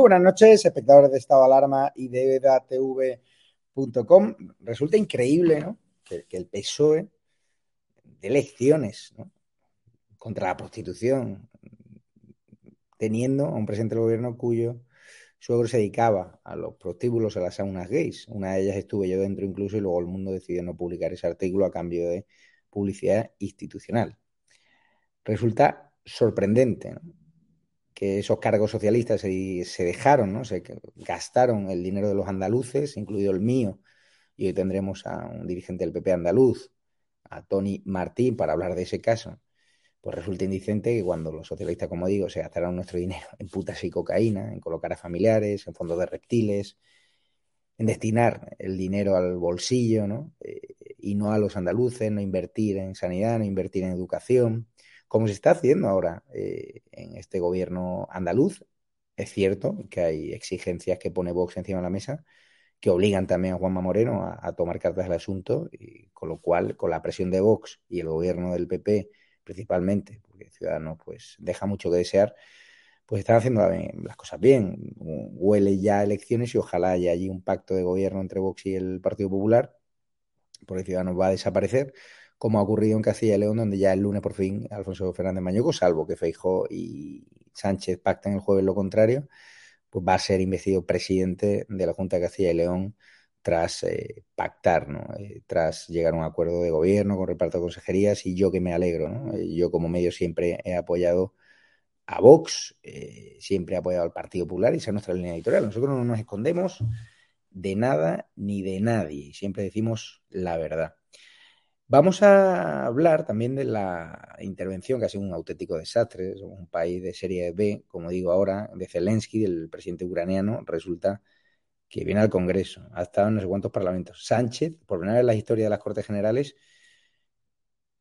Buenas noches, espectadores de Estado de Alarma y de edatv.com. Resulta increíble ¿no? que, el PSOE de elecciones contra la prostitución, teniendo a un presidente del gobierno cuyo suegro se dedicaba a los prostíbulos, a las saunas gays. Una de ellas estuve yo dentro incluso y luego el mundo decidió no publicar ese artículo a cambio de publicidad institucional. Resulta sorprendente que esos cargos socialistas se, se dejaron, ¿no? se gastaron el dinero de los andaluces, incluido el mío, y hoy tendremos a un dirigente del PP andaluz, a Tony Martín, para hablar de ese caso pues resulta indicente que cuando los socialistas, como digo, se gastaron nuestro dinero en putas y cocaína, en colocar a familiares, en fondos de reptiles, en destinar el dinero al bolsillo, ¿no? Eh, y no a los andaluces, no invertir en sanidad, no invertir en educación, como se está haciendo ahora eh, en este gobierno andaluz. Es cierto que hay exigencias que pone Vox encima de la mesa que obligan también a Juanma Moreno a, a tomar cartas del asunto, y con lo cual, con la presión de Vox y el gobierno del PP principalmente, porque Ciudadanos pues deja mucho que desear, pues están haciendo las cosas bien. Huele ya elecciones y ojalá haya allí un pacto de gobierno entre Vox y el Partido Popular, porque Ciudadanos va a desaparecer, como ha ocurrido en Castilla y León, donde ya el lunes por fin Alfonso Fernández Mañuco, salvo que Feijó y Sánchez pacten el jueves lo contrario, pues va a ser investido presidente de la Junta de Castilla y León tras eh, pactar. Eh, tras llegar a un acuerdo de gobierno con reparto de consejerías y yo que me alegro. Eh, yo como medio siempre he apoyado a Vox, siempre he apoyado al Partido Popular y esa es nuestra línea editorial. Nosotros no nos escondemos de nada ni de nadie, siempre decimos la verdad. Vamos a hablar también de la intervención, que ha sido un auténtico desastre, un país de serie B, como digo ahora, de Zelensky, del presidente ucraniano, resulta que viene al Congreso, ha estado en no sé cuántos parlamentos. Sánchez, por primera vez en la historia de las Cortes Generales,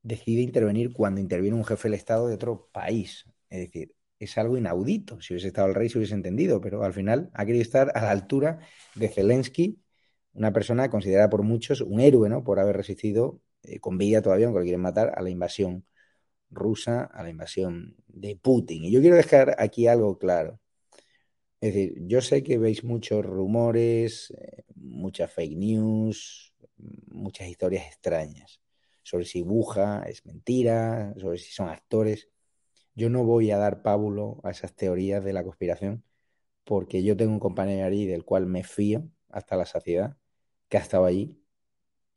decide intervenir cuando interviene un jefe del Estado de otro país. Es decir, es algo inaudito. Si hubiese estado el rey, se hubiese entendido, pero al final ha querido estar a la altura de Zelensky, una persona considerada por muchos un héroe, ¿no? Por haber resistido eh, con vida todavía, aunque lo quieren matar, a la invasión rusa, a la invasión de Putin. Y yo quiero dejar aquí algo claro. Es decir, yo sé que veis muchos rumores, eh, muchas fake news, muchas historias extrañas sobre si Buja es mentira, sobre si son actores. Yo no voy a dar pábulo a esas teorías de la conspiración porque yo tengo un compañero allí del cual me fío hasta la saciedad, que ha estado allí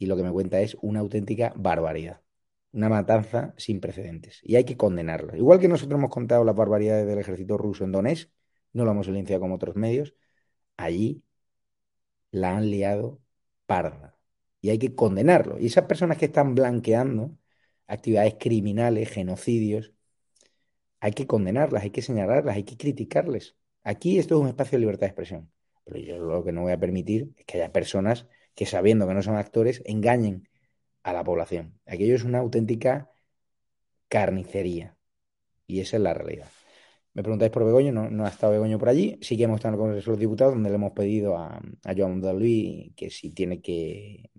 y lo que me cuenta es una auténtica barbaridad, una matanza sin precedentes y hay que condenarla. Igual que nosotros hemos contado las barbaridades del ejército ruso en Donetsk, no lo hemos silenciado como otros medios, allí la han liado parda. Y hay que condenarlo. Y esas personas que están blanqueando actividades criminales, genocidios, hay que condenarlas, hay que señalarlas, hay que criticarles. Aquí esto es un espacio de libertad de expresión. Pero yo lo que no voy a permitir es que haya personas que sabiendo que no son actores engañen a la población. Aquello es una auténtica carnicería. Y esa es la realidad. Me preguntáis por Begoño, no, ha estado Begoño por allí. Sí que hemos estado en el Congreso de los Diputados, donde le hemos pedido a, a Joan Luis que si tiene que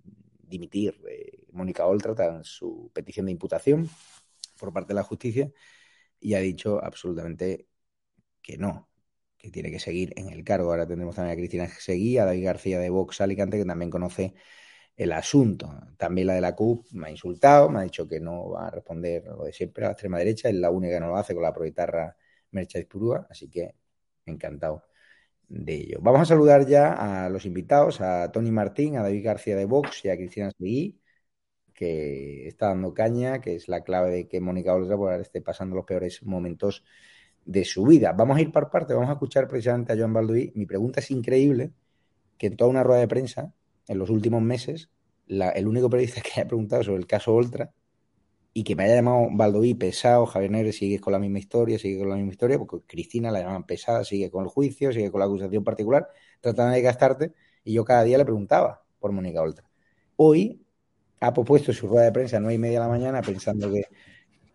dimitir eh, Mónica Oltra en su petición de imputación por parte de la justicia y ha dicho absolutamente que no, que tiene que seguir en el cargo. Ahora tendremos también a Cristina Seguí, a David García de Vox Alicante, que también conoce el asunto. También la de la CUP me ha insultado, me ha dicho que no va a responder lo de siempre a la extrema derecha, es la única que no lo hace con la proletarra Mercedes Purúa, así que encantado de ello. Vamos a saludar ya a los invitados, a Tony Martín, a David García de Vox y a Cristina Seguí, que está dando caña, que es la clave de que Mónica Olga esté pasando los peores momentos de su vida. Vamos a ir por parte, vamos a escuchar precisamente a Joan Balduí. Mi pregunta es increíble, que en toda una rueda de prensa, en los últimos meses, el único periodista que haya preguntado sobre el caso Oltra y que me haya llamado Baldoví pesado, Javier Negre sigue con la misma historia, sigue con la misma historia, porque Cristina la llaman pesada, sigue con el juicio, sigue con la acusación particular, tratando de gastarte, y yo cada día le preguntaba por Mónica Oltra. Hoy ha pospuesto su rueda de prensa a nueve y media de la mañana pensando que,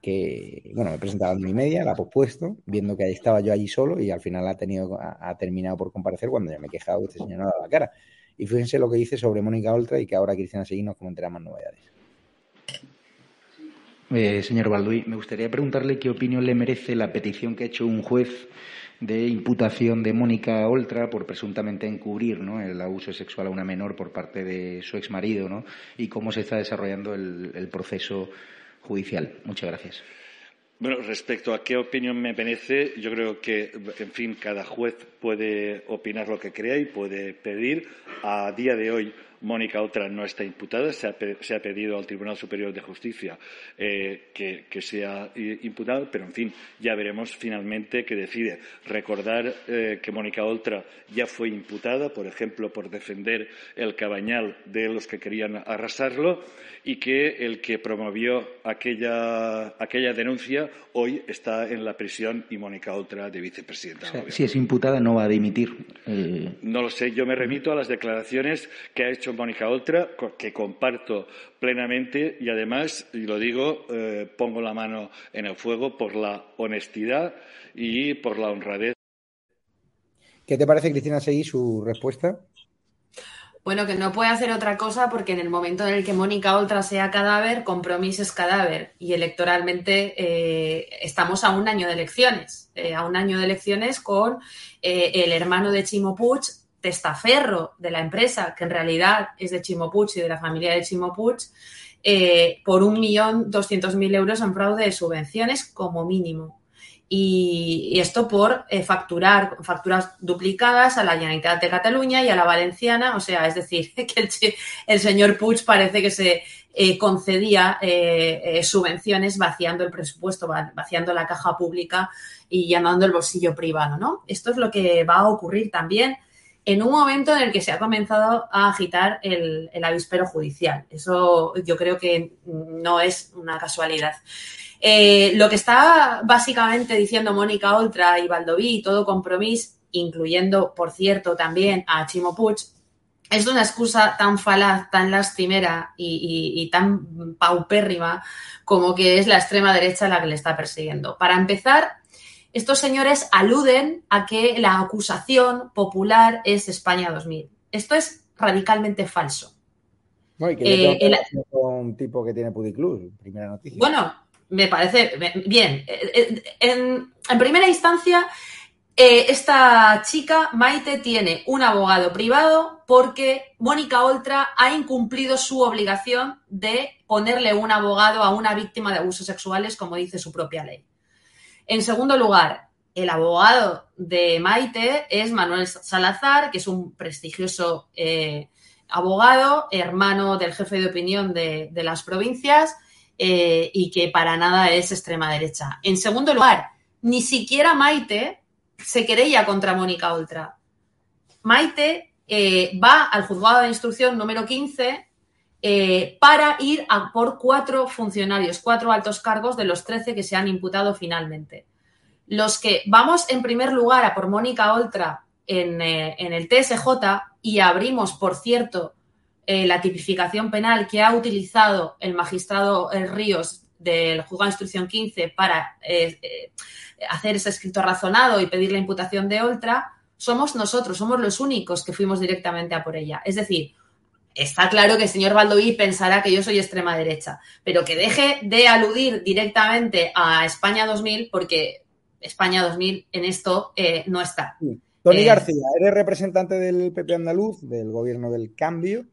que bueno, me presentaba a nueve y media, la ha pospuesto, viendo que ahí estaba yo allí solo y al final ha, tenido, ha, terminado por comparecer cuando ya me he quejado que este señor no ha dado la cara. Y fíjense lo que dice sobre Mónica Oltra y que ahora Cristina Seguí nos comentará más novedades. Eh, señor Balduí, me gustaría preguntarle qué opinión le merece la petición que ha hecho un juez de imputación de Mónica Oltra por presuntamente encubrir ¿no? el abuso sexual a una menor por parte de su exmarido ¿no? y cómo se está desarrollando el, proceso judicial. Muchas gracias. Bueno, respecto a qué opinión me merece, yo creo que, en fin, cada juez puede opinar lo que crea y puede pedir. A día de hoy, Mónica Otra no está imputada. Se ha, pedido al Tribunal Superior de Justicia eh, que, sea imputada, pero en fin, ya veremos finalmente qué decide. Recordar eh, que Mónica Oltra ya fue imputada, por ejemplo, por defender el cabañal de los que querían arrasarlo y que el que promovió aquella, denuncia hoy está en la prisión y Mónica Oltra de vicepresidenta. si es imputada no va a dimitir. Eh. No lo sé, yo me remito a las declaraciones que ha hecho Mónica Oltra, que comparto plenamente y además, y lo digo, eh, pongo la mano en el fuego por la honestidad y por la honradez. ¿Qué te parece, Cristina Seguí, su respuesta? Bueno, que no puede hacer otra cosa porque en el momento en el que Mónica Oltra sea cadáver, compromiso es cadáver. Y electoralmente eh, estamos a un año de elecciones. Eh, a un año de elecciones con el hermano de Chimo Puig testaferro de la empresa, que en realidad es de Chimo y de la familia de Chimo eh, por un millón doscientos mil euros en fraude de subvenciones como mínimo. Y, esto por eh, facturar facturas duplicadas a la Generalitat de Cataluña y a la Valenciana. O sea, es decir, que el, señor Puig parece que se eh, concedía subvenciones vaciando el presupuesto, vaciando la caja pública y llamando el bolsillo privado, ¿no? Esto es lo que va a ocurrir también en un momento en el que se ha comenzado a agitar el, avispero judicial. Eso yo creo que no es una casualidad. Eh, lo que está básicamente diciendo Mónica Oltra y Valdoví y todo compromiso, incluyendo, por cierto, también a Chimo Puig, es una excusa tan falaz, tan lastimera y, tan paupérrima como que es la extrema derecha la que le está persiguiendo. Para empezar, estos señores aluden a que la acusación popular es España 2000. Esto es radicalmente falso. Bueno, y que eh, un tipo que tiene Pudiclub, primera noticia. Bueno, me parece bien. Eh, eh, en, primera instancia, esta chica, Maite, tiene un abogado privado porque Mónica Oltra ha incumplido su obligación de ponerle un abogado a una víctima de abusos sexuales, como dice su propia ley. En segundo lugar, el abogado de Maite es Manuel Salazar, que es un prestigioso eh, abogado, hermano del jefe de opinión de, las provincias eh, y que para nada es extrema derecha. En segundo lugar, ni siquiera Maite se querella contra Mónica Oltra. Maite eh, va al juzgado de instrucción número 15 para ir a por cuatro funcionarios, cuatro altos cargos de los 13 que se han imputado finalmente. Los que vamos en primer lugar a por Mónica Oltra en, eh, el TSJ y abrimos, por cierto, eh, la tipificación penal que ha utilizado el magistrado Ríos del juzgado de instrucción 15 para eh, hacer ese escrito razonado y pedir la imputación de Oltra, somos nosotros, somos los únicos que fuimos directamente a por ella. Es decir, Está claro que el señor Baldoví pensará que yo soy extrema derecha, pero que deje de aludir directamente a España 2000 porque España 2000 en esto eh, no está. Tony eh, García, eres representante del PP andaluz, del gobierno del cambio.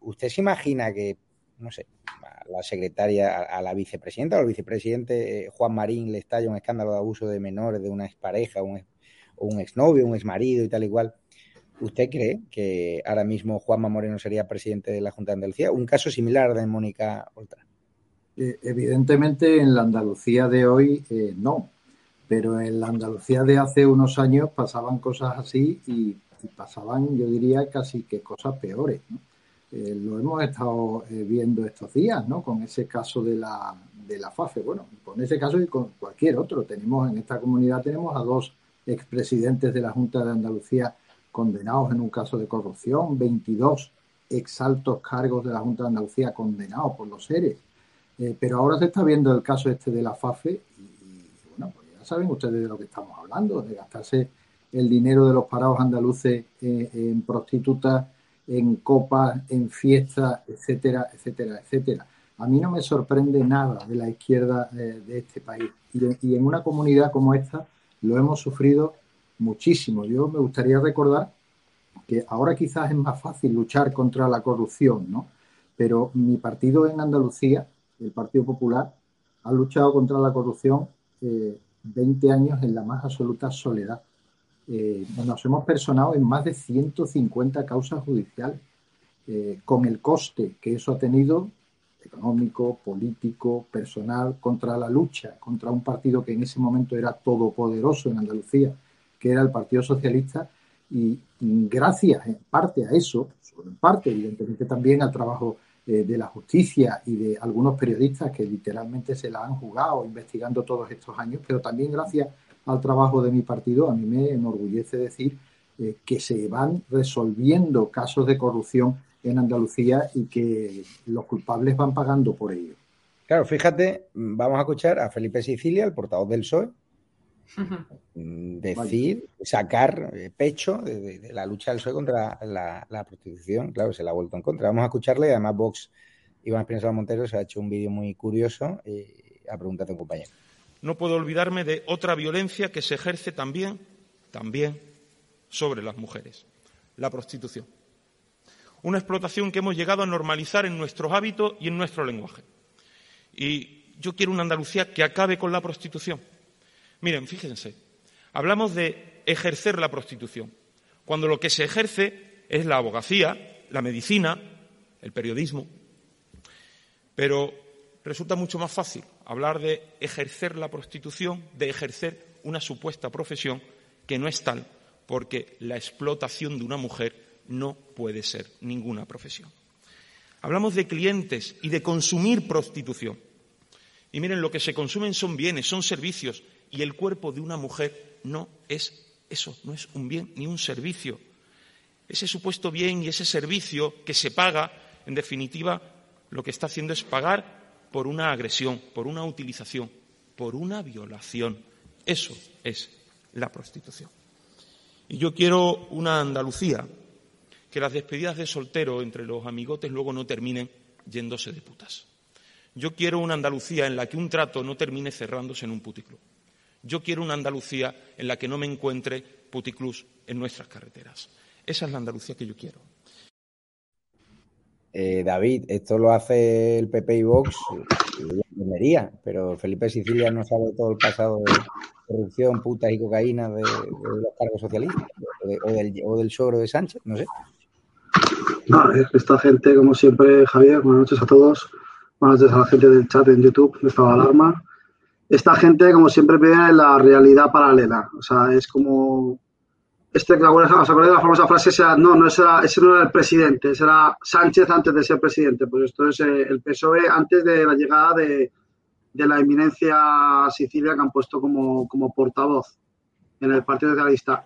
¿Usted se imagina que, no sé, a la secretaria, a la vicepresidenta o al vicepresidente eh, Juan Marín le estalla un escándalo de abuso de menores de una expareja, un, o un exnovio, un exmarido y tal y cual? ¿Usted cree que ahora mismo Juanma Moreno sería presidente de la Junta de Andalucía? Un caso similar de Mónica Oltra. Eh, evidentemente en la Andalucía de hoy eh, no, pero en la Andalucía de hace unos años pasaban cosas así y, pasaban, yo diría, casi que cosas peores. Eh, lo hemos estado viendo estos días, ¿no? Con ese caso de la, de la FAFE. Bueno, con ese caso y con cualquier otro. Tenemos en esta comunidad tenemos a dos expresidentes de la Junta de Andalucía condenados en un caso de corrupción, 22 exaltos cargos de la Junta de Andalucía condenados por los seres. Eh, pero ahora se está viendo el caso este de la FAFE y, bueno, pues ya saben ustedes de lo que estamos hablando, de gastarse el dinero de los parados andaluces eh, en prostitutas, en copas, en fiestas, etcétera, etcétera, etcétera. A mí no me sorprende nada de la izquierda eh, de este país. y en una comunidad como esta, lo hemos sufrido muchísimo. Yo me gustaría recordar que ahora quizás es más fácil luchar contra la corrupción, ¿no? Pero mi partido en Andalucía, el Partido Popular, ha luchado contra la corrupción 20 eh, años en la más absoluta soledad. Eh, nos hemos personado en más de 150 causas judiciales, eh, con el coste que eso ha tenido económico, político, personal, contra la lucha, contra un partido que en ese momento era todopoderoso en Andalucía, que era el Partido Socialista, y gracias en parte a eso, en parte, evidentemente también al trabajo eh, de la justicia y de algunos periodistas que literalmente se la han jugado investigando todos estos años, pero también gracias al trabajo de mi partido, a mí me enorgullece decir eh, que se van resolviendo casos de corrupción en Andalucía y que los culpables van pagando por ello. Claro, fíjate, vamos a escuchar a Felipe Sicilia, el portavoz del PSOE, mm, decir, sacar eh, pecho de, la lucha del PSOE contra la, prostitución. Claro, se la ha vuelto en contra. Vamos a escucharle, además Vox, Iván Espinosa Montero, se ha hecho un vídeo muy curioso eh, a preguntar a un compañero. No puedo olvidarme de otra violencia que se ejerce también, también sobre las mujeres, la prostitución una explotación que hemos llegado a normalizar en nuestros hábitos y en nuestro lenguaje. Y yo quiero una Andalucía que acabe con la prostitución. Miren, fíjense, hablamos de ejercer la prostitución, cuando lo que se ejerce es la abogacía, la medicina, el periodismo. Pero resulta mucho más fácil hablar de ejercer la prostitución, de ejercer una supuesta profesión que no es tal, porque la explotación de una mujer no puede ser ninguna profesión. Hablamos de clientes y de consumir prostitución. Y miren, lo que se consumen son bienes, son servicios, y el cuerpo de una mujer no es eso, no es un bien ni un servicio. Ese supuesto bien y ese servicio que se paga, en definitiva, lo que está haciendo es pagar por una agresión, por una utilización, por una violación. Eso es la prostitución. Y yo quiero una Andalucía que las despedidas de soltero entre los amigotes luego no terminen yéndose de putas. Yo quiero una Andalucía en la que un trato no termine cerrándose en un puticlub. Yo quiero una Andalucía en la que no me encuentre puticlubs en nuestras carreteras. Esa es la Andalucía que yo quiero. Eh, David, esto lo hace el PP y Vox y pero Felipe Sicilia no sabe todo el pasado de corrupción, putas y cocaína de, los cargos socialistas o, del, o del sogro de Sánchez, no sé. No, esta gente, como siempre, Javier, buenas noches a todos. Buenas noches a la gente del chat en YouTube de Estado Alarma. Esta gente, como siempre, pide la realidad paralela. O sea, es como. Este, ¿Os acordáis de la famosa frase? Esa, no, no ese no era el presidente, ese era Sánchez antes de ser presidente. Pues esto es eh, el PSOE antes de la llegada de, de la eminencia Sicilia que han puesto como, como portavoz en el Partido Socialista.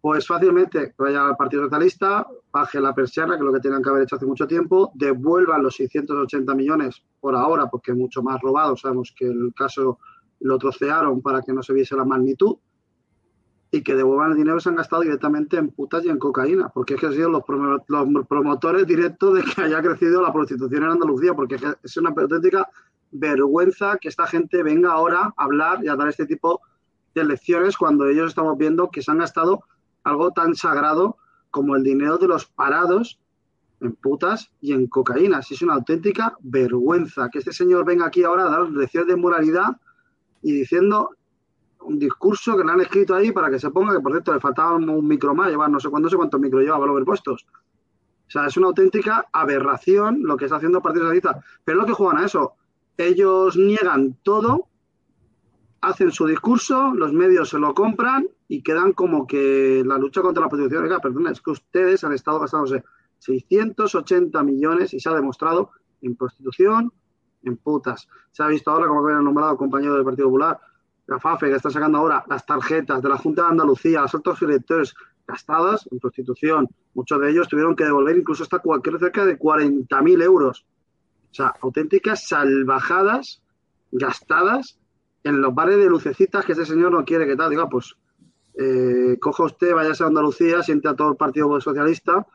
Pues fácilmente vaya al Partido Socialista, baje la persiana, que es lo que tenían que haber hecho hace mucho tiempo, devuelvan los 680 millones por ahora, porque mucho más robado, sabemos que el caso lo trocearon para que no se viese la magnitud, y que devuelvan el dinero se han gastado directamente en putas y en cocaína, porque es que han sido los, promotores directos de que haya crecido la prostitución en Andalucía, porque es una auténtica vergüenza que esta gente venga ahora a hablar y a dar este tipo de lecciones cuando ellos estamos viendo que se han gastado algo tan sagrado como el dinero de los parados en putas y en cocaína. es una auténtica vergüenza que este señor venga aquí ahora a dar lecciones de moralidad y diciendo un discurso que le han escrito ahí para que se ponga, que por cierto le faltaba un micro más, llevar no sé cuánto, sé cuántos micros lleva para ver puestos. O sea, es una auténtica aberración lo que está haciendo el Partido Socialista. Pero es lo que juegan a eso. Ellos niegan todo hacen su discurso, los medios se lo compran y quedan como que la lucha contra la prostitución, oiga, es que ustedes han estado gastándose 680 millones y se ha demostrado en prostitución, en putas. Se ha visto ahora, como habían nombrado compañero del Partido Popular, la FAFE, que está sacando ahora las tarjetas de la Junta de Andalucía, las altos directores gastadas en prostitución. Muchos de ellos tuvieron que devolver incluso hasta cualquier cerca de 40.000 euros. O sea, auténticas salvajadas gastadas en los bares de lucecitas que ese señor no quiere que tal. Diga, pues eh, coja usted, vaya a Andalucía, siente a todo el Partido Socialista,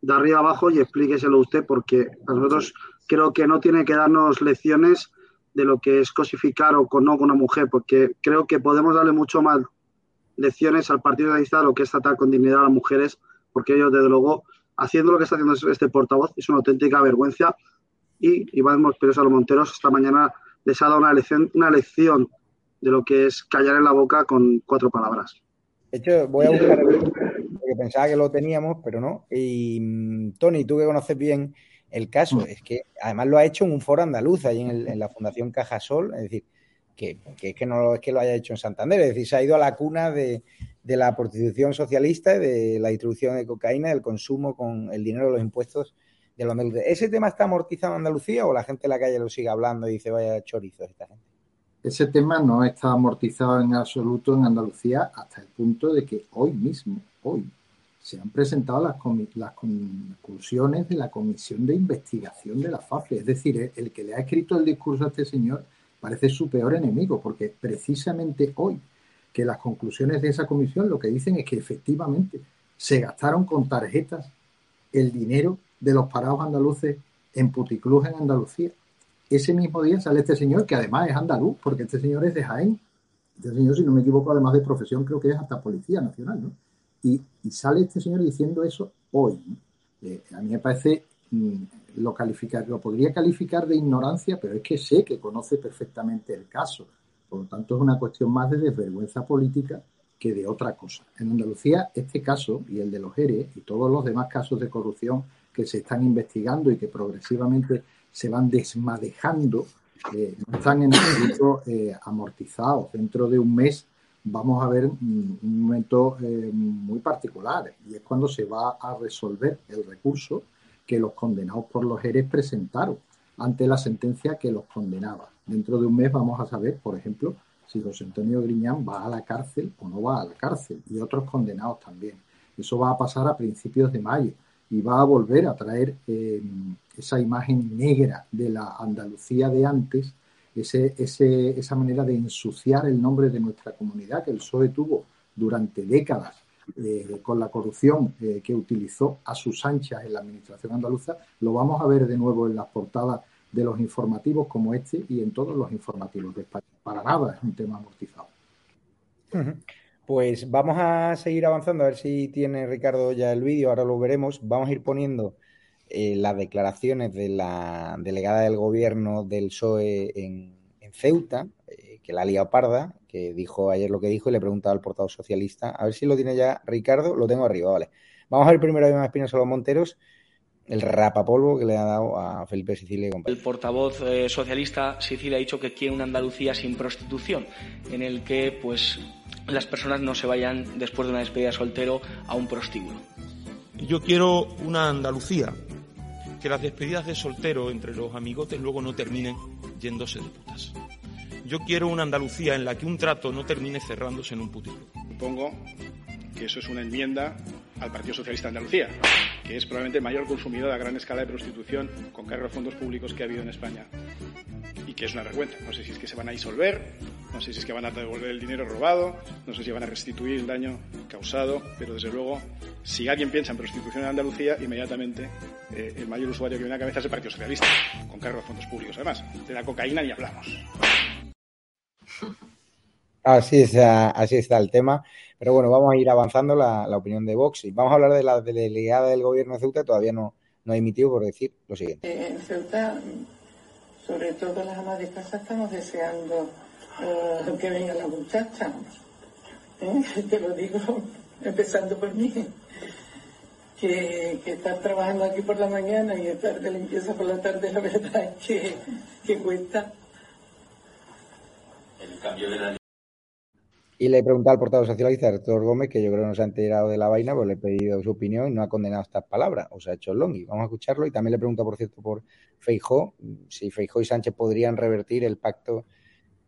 de arriba abajo y explíqueselo usted, porque a nosotros creo que no tiene que darnos lecciones de lo que es cosificar o con, no con una mujer, porque creo que podemos darle mucho mal lecciones al Partido Socialista de lo que es tratar con dignidad a las mujeres, porque ellos, desde luego, haciendo lo que está haciendo este portavoz, es una auténtica vergüenza. Y Iván a los Monteros esta mañana les ha dado una lección, una lección de lo que es callar en la boca con cuatro palabras. De hecho, voy a buscar porque pensaba que lo teníamos, pero no. Y mm, Tony, tú que conoces bien el caso, es que además lo ha hecho en un foro andaluz, ahí en, la Fundación Cajasol, es decir, que, es que no es que lo haya hecho en Santander, es decir, se ha ido a la cuna de, la prostitución socialista, de la distribución de cocaína, del consumo con el dinero de los impuestos de los andaluces. ¿Ese tema está amortizado en Andalucía o la gente en la calle lo sigue hablando y dice vaya chorizo esta gente? Ese tema no está amortizado en absoluto en Andalucía hasta el punto de que hoy mismo, hoy, se han presentado las, conclusiones de la Comisión de Investigación de la FAFE. Es decir, el que le ha escrito el discurso a este señor parece su peor enemigo, porque precisamente hoy que las conclusiones de esa comisión lo que dicen es que efectivamente se gastaron con tarjetas el dinero de los parados andaluces en puticlubs en Andalucía. Ese mismo día sale este señor, que además es andaluz, porque este señor es de Jaén. Este señor, si no me equivoco, además de profesión, creo que es hasta Policía Nacional, ¿no? Y, sale este señor diciendo eso hoy. Eh, a mí me parece, mm, lo, calificar, lo podría calificar de ignorancia, pero es que sé que conoce perfectamente el caso. Por lo tanto, es una cuestión más de desvergüenza política que de otra cosa. En Andalucía, este caso y el de los ERE y todos los demás casos de corrupción que se están investigando y que progresivamente se van desmadejando, eh, están en absoluto eh, amortizados. Dentro de un mes vamos a ver un momento eh, muy particular y es cuando se va a resolver el recurso que los condenados por los ERES presentaron ante la sentencia que los condenaba. Dentro de un mes vamos a saber, por ejemplo, si José Antonio Griñán va a la cárcel o no va a la cárcel y otros condenados también. Eso va a pasar a principios de mayo y va a volver a traer eh, esa imagen negra de la Andalucía de antes esa manera de ensuciar el nombre de nuestra comunidad que el PSOE tuvo durante décadas eh, con la corrupción eh, que utilizó a sus anchas en la administración andaluza, lo vamos a ver de nuevo en las portadas de los informativos como este y en todos los informativos de España. Para nada es un tema amortizado. Pues vamos a seguir avanzando, a ver si tiene Ricardo ya el vídeo, ahora lo veremos. Vamos a ir poniendo eh, las declaraciones de la delegada del gobierno del PSOE en, Ceuta, eh, que la ha liado parda, que dijo ayer lo que dijo y le preguntaba al portavoz socialista. A ver si lo tiene ya Ricardo, lo tengo arriba, vale. Vamos a ver primero a Iván Espinosa los Monteros el rapapolvo que le ha dado a Felipe Sicilia El portavoz eh, socialista Sicilia ha dicho que quiere una Andalucía sin prostitución, en el que pues las personas no se vayan después de una despedida soltero a un prostíbulo. Yo quiero una Andalucía que las despedidas de soltero entre los amigotes luego no terminen yéndose de putas. Yo quiero una Andalucía en la que un trato no termine cerrándose en un putito. Supongo que eso es una enmienda al Partido Socialista de Andalucía, que es probablemente el mayor consumidor a gran escala de prostitución con cargo de fondos públicos que ha habido en España. Y que es una vergüenza. No sé si es que se van a disolver, no sé si es que van a devolver el dinero robado, no sé si van a restituir el daño causado, pero desde luego, si alguien piensa en prostitución en Andalucía, inmediatamente eh, el mayor usuario que viene a la cabeza es el Partido Socialista, con cargo de fondos públicos. Además, de la cocaína ni hablamos. Así está, así está el tema. Pero bueno, vamos a ir avanzando la, opinión de Vox y vamos a hablar de la delegada del gobierno de Ceuta. Todavía no, no ha emitido por decir lo siguiente. Eh, en Ceuta, sobre todo las amas de casa, estamos deseando uh, que venga la muchacha. ¿Eh? Te lo digo empezando por mí. Que, que, estar trabajando aquí por la mañana y estar de limpieza por la tarde, la verdad es que, que cuesta. El cambio de la y le he preguntado al portavoz socialista, Arturo Gómez, que yo creo que no se ha enterado de la vaina, pues le he pedido su opinión y no ha condenado estas palabras, o sea, ha hecho el longi. Vamos a escucharlo y también le he preguntado, por cierto, por Feijó, si Feijó y Sánchez podrían revertir el pacto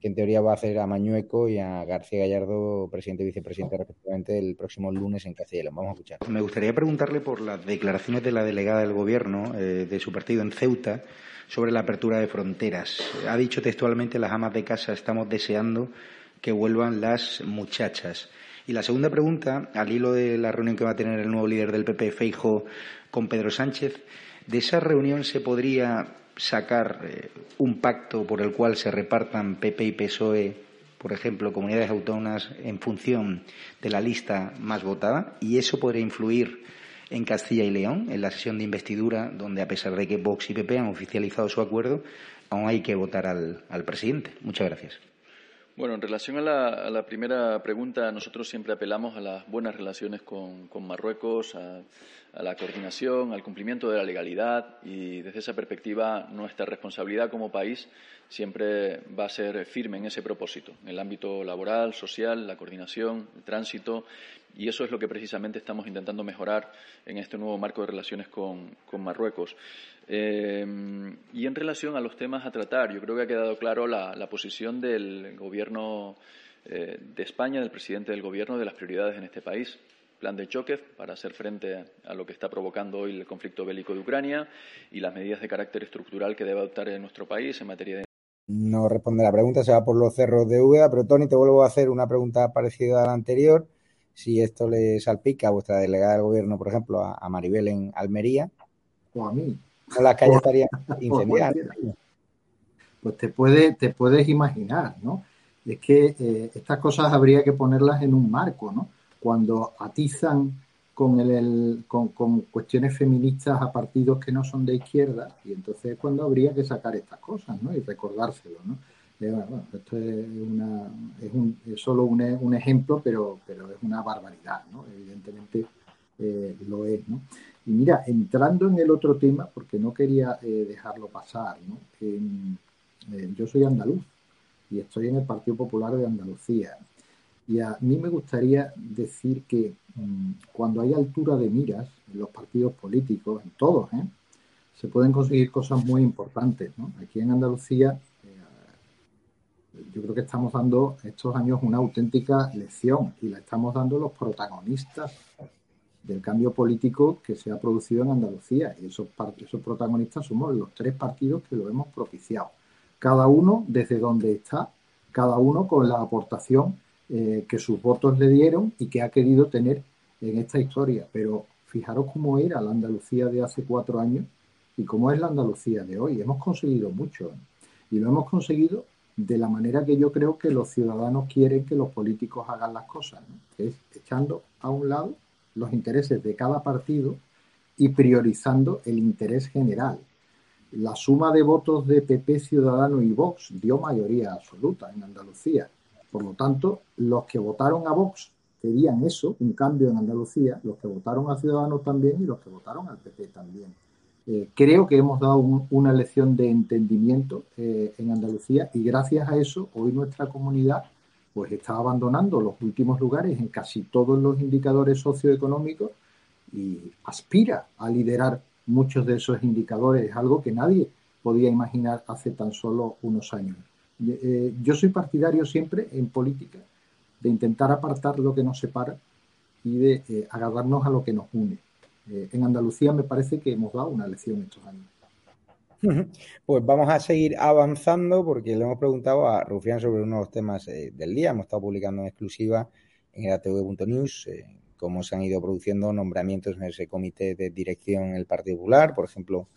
que en teoría va a hacer a Mañueco y a García Gallardo, presidente y vicepresidente, respectivamente, el próximo lunes en Castilla Vamos a escuchar. Me gustaría preguntarle por las declaraciones de la delegada del Gobierno eh, de su partido en Ceuta sobre la apertura de fronteras. Ha dicho textualmente, las amas de casa estamos deseando que vuelvan las muchachas. Y la segunda pregunta, al hilo de la reunión que va a tener el nuevo líder del PP, Feijo, con Pedro Sánchez, ¿de esa reunión se podría sacar eh, un pacto por el cual se repartan PP y PSOE por ejemplo, comunidades autónomas en función de la lista más votada y eso podría influir en Castilla y León, en la sesión de investidura, donde a pesar de que Vox y PP han oficializado su acuerdo, aún hay que votar al, presidente. Muchas gracias. Bueno, en relación a la, primera pregunta, nosotros siempre apelamos a las buenas relaciones con, Marruecos, a, la coordinación, al cumplimiento de la legalidad y desde esa perspectiva nuestra responsabilidad como país siempre va a ser firme en ese propósito, en el ámbito laboral, social, la coordinación, el tránsito y eso es lo que precisamente estamos intentando mejorar en este nuevo marco de relaciones con, Marruecos. Eh, y en relación a los temas a tratar, yo creo que ha quedado claro la, posición del Gobierno eh, de España, del presidente del Gobierno, de las prioridades en este país plan de choque para hacer frente a lo que está provocando hoy el conflicto bélico de Ucrania y las medidas de carácter estructural que debe adoptar en nuestro país en materia de no responde la pregunta, se va por los cerros de Úbeda, pero Tony, te vuelvo a hacer una pregunta parecida a la anterior. Si esto le salpica a vuestra delegada del gobierno, por ejemplo, a, Maribel en Almería. O a mí. No las calles estarían incendiadas. Pues te, puede, te puedes imaginar, ¿no? Es que eh, estas cosas habría que ponerlas en un marco, ¿no? Cuando atizan con, el, con, cuestiones feministas a partidos que no son de izquierda y entonces es cuando habría que sacar estas cosas ¿no? y recordárselo. ¿no? esto es, una, es, un, es solo un, un, ejemplo, pero, pero es una barbaridad, ¿no? evidentemente eh, lo es. ¿no? Y mira, entrando en el otro tema, porque no quería eh, dejarlo pasar, ¿no? Eh, yo soy andaluz y estoy en el Partido Popular de Andalucía. Y a mí me gustaría decir que mm, cuando hay altura de miras en los partidos políticos, en todos, ¿eh? se pueden conseguir cosas muy importantes. Aquí en Andalucía eh, yo creo que estamos dando estos años una auténtica lección y la estamos dando los protagonistas del cambio político que se ha producido en Andalucía. Y esos, esos protagonistas somos los tres partidos que lo hemos propiciado. Cada uno desde donde está, cada uno con la aportación eh, que sus votos le dieron y que ha querido tener en esta historia. Pero fijaros cómo era la Andalucía de hace cuatro años y cómo es la Andalucía de hoy. Hemos conseguido mucho ¿eh? y lo hemos conseguido de la manera que yo creo que los ciudadanos quieren que los políticos hagan las cosas, es echando a un lado los intereses de cada partido y priorizando el interés general. La suma de votos de PP, Ciudadano y Vox dio mayoría absoluta en Andalucía por lo tanto, los que votaron a Vox querían eso, un cambio en Andalucía, los que votaron a Ciudadanos también y los que votaron al PP también. Eh, creo que hemos dado una lección de entendimiento eh, en Andalucía y gracias a eso hoy nuestra comunidad pues está abandonando los últimos lugares en casi todos los indicadores socioeconómicos y aspira a liderar muchos de esos indicadores, algo que nadie podía imaginar hace tan solo unos años. Eh, yo soy partidario siempre en política de intentar apartar lo que nos separa y de eh, agarrarnos a lo que nos une. Eh, en Andalucía me parece que hemos dado una lección estos años. Pues vamos a seguir avanzando porque le hemos preguntado a Rufián sobre uno de los temas del día. Hemos estado publicando en exclusiva en atv.news cómo se han ido produciendo nombramientos en ese comité de dirección en el Partido Popular. Por ejemplo,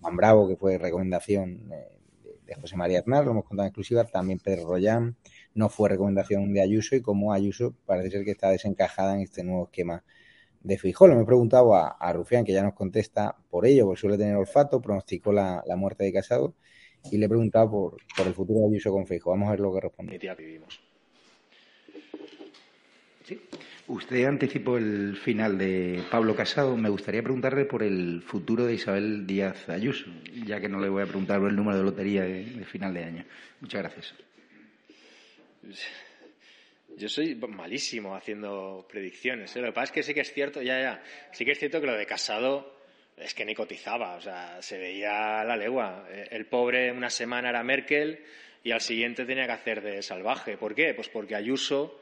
Juan Bravo, que fue recomendación de José María Aznar, lo hemos contado en exclusiva, también Pedro Rollán, no fue recomendación de Ayuso y como Ayuso parece ser que está desencajada en este nuevo esquema de Fijol. Me he preguntado a, Rufián, que ya nos contesta por ello, porque suele tener olfato, pronosticó la, muerte de Casado y le he preguntado por, por el futuro de Ayuso con Fijol. Vamos a ver lo que responde. vivimos. Sí. Usted anticipó el final de Pablo Casado. Me gustaría preguntarle por el futuro de Isabel Díaz Ayuso, ya que no le voy a preguntar por el número de lotería de, final de año. Muchas gracias. Yo soy malísimo haciendo predicciones. ¿eh? Lo que pasa es que sí que es cierto, ya, ya, sí que es cierto que lo de Casado es que ni cotizaba, o sea, se veía la legua. El pobre una semana era Merkel y al siguiente tenía que hacer de salvaje. ¿Por qué? Pues porque Ayuso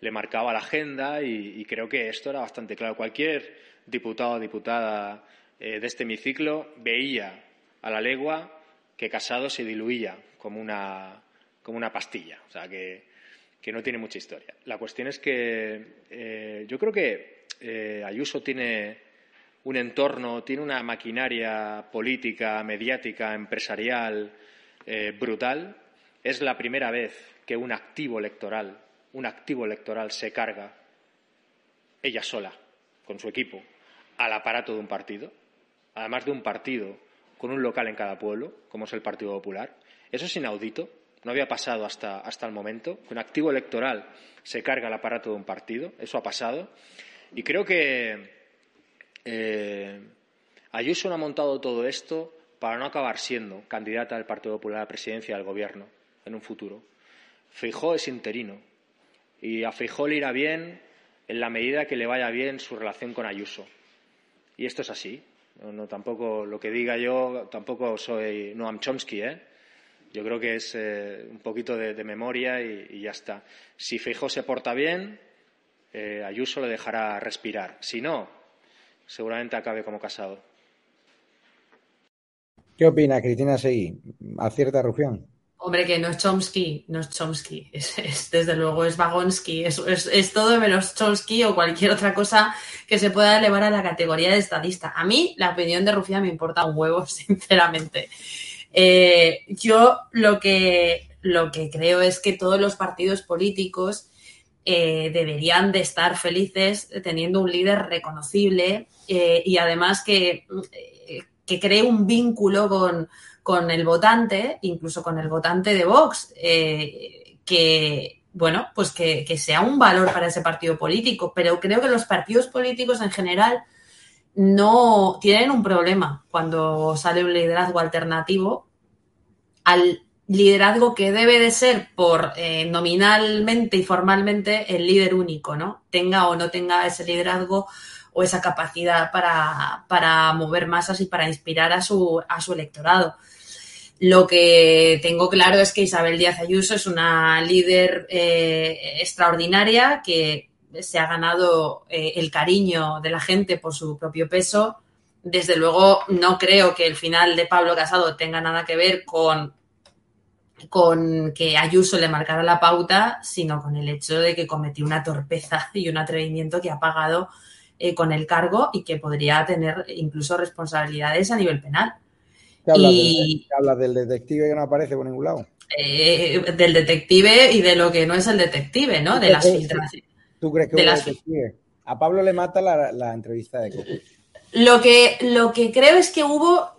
le marcaba la agenda y, creo que esto era bastante claro. Cualquier diputado o diputada eh, de este hemiciclo veía a la legua que Casado se diluía como una, como una pastilla, o sea que, que, no tiene mucha historia. La cuestión es que eh, yo creo que eh, Ayuso tiene un entorno, tiene una maquinaria política, mediática, empresarial brutal. Es la primera vez que un activo electoral, un activo electoral se carga ella sola, con su equipo, al aparato de un partido, además de un partido con un local en cada pueblo, como es el Partido Popular. Eso es inaudito, no había pasado hasta, hasta el momento, que un activo electoral se carga al aparato de un partido, eso ha pasado. Y creo que eh, Ayuso no ha montado todo esto para no acabar siendo candidata del Partido Popular a la presidencia del Gobierno en un futuro. Feijó es interino y a Feijó le irá bien en la medida que le vaya bien su relación con Ayuso. Y esto es así. No, tampoco lo que diga yo, tampoco soy Noam Chomsky, ¿eh? Yo creo que es eh, un poquito de, memoria y, ya está. Si Feijó se porta bien, eh, Ayuso le dejará respirar. Si no, seguramente acabe como casado. ¿Qué opina Cristina Seguí? ¿Acierta Rufián? Hombre, que no es Chomsky, no es Chomsky, es, desde luego es Vagonsky, es, es, todo menos Chomsky o cualquier otra cosa que se pueda elevar a la categoría de estadista. A mí la opinión de Rufián me importa un huevo, sinceramente. Eh, yo lo que, lo que creo es que todos los partidos políticos eh, deberían de estar felices teniendo un líder reconocible eh, y además que, que cree un vínculo con con el votante, incluso con el votante de Vox, eh, que, bueno, pues que, sea un valor para ese partido político. Pero creo que los partidos políticos en general no tienen un problema cuando sale un liderazgo alternativo al liderazgo que debe de ser por eh, nominalmente y formalmente el líder único, ¿no? Tenga o no tenga ese liderazgo o esa capacidad para, para mover masas y para inspirar a su, a su electorado. Lo que tengo claro es que Isabel Díaz Ayuso es una líder eh, extraordinaria que se ha ganado eh, el cariño de la gente por su propio peso. Desde luego, no creo que el final de Pablo Casado tenga nada que ver con, con que Ayuso le marcara la pauta, sino con el hecho de que cometió una torpeza y un atrevimiento que ha pagado eh, con el cargo y que podría tener incluso responsabilidades a nivel penal y... hablas del detective que no aparece por ningún lado? Eh, del detective y de lo que no es el detective, ¿no? De las filtraciones. ¿Tú crees que de las... detective? A Pablo le mata la, entrevista de Coco. Lo que, lo que creo es que hubo,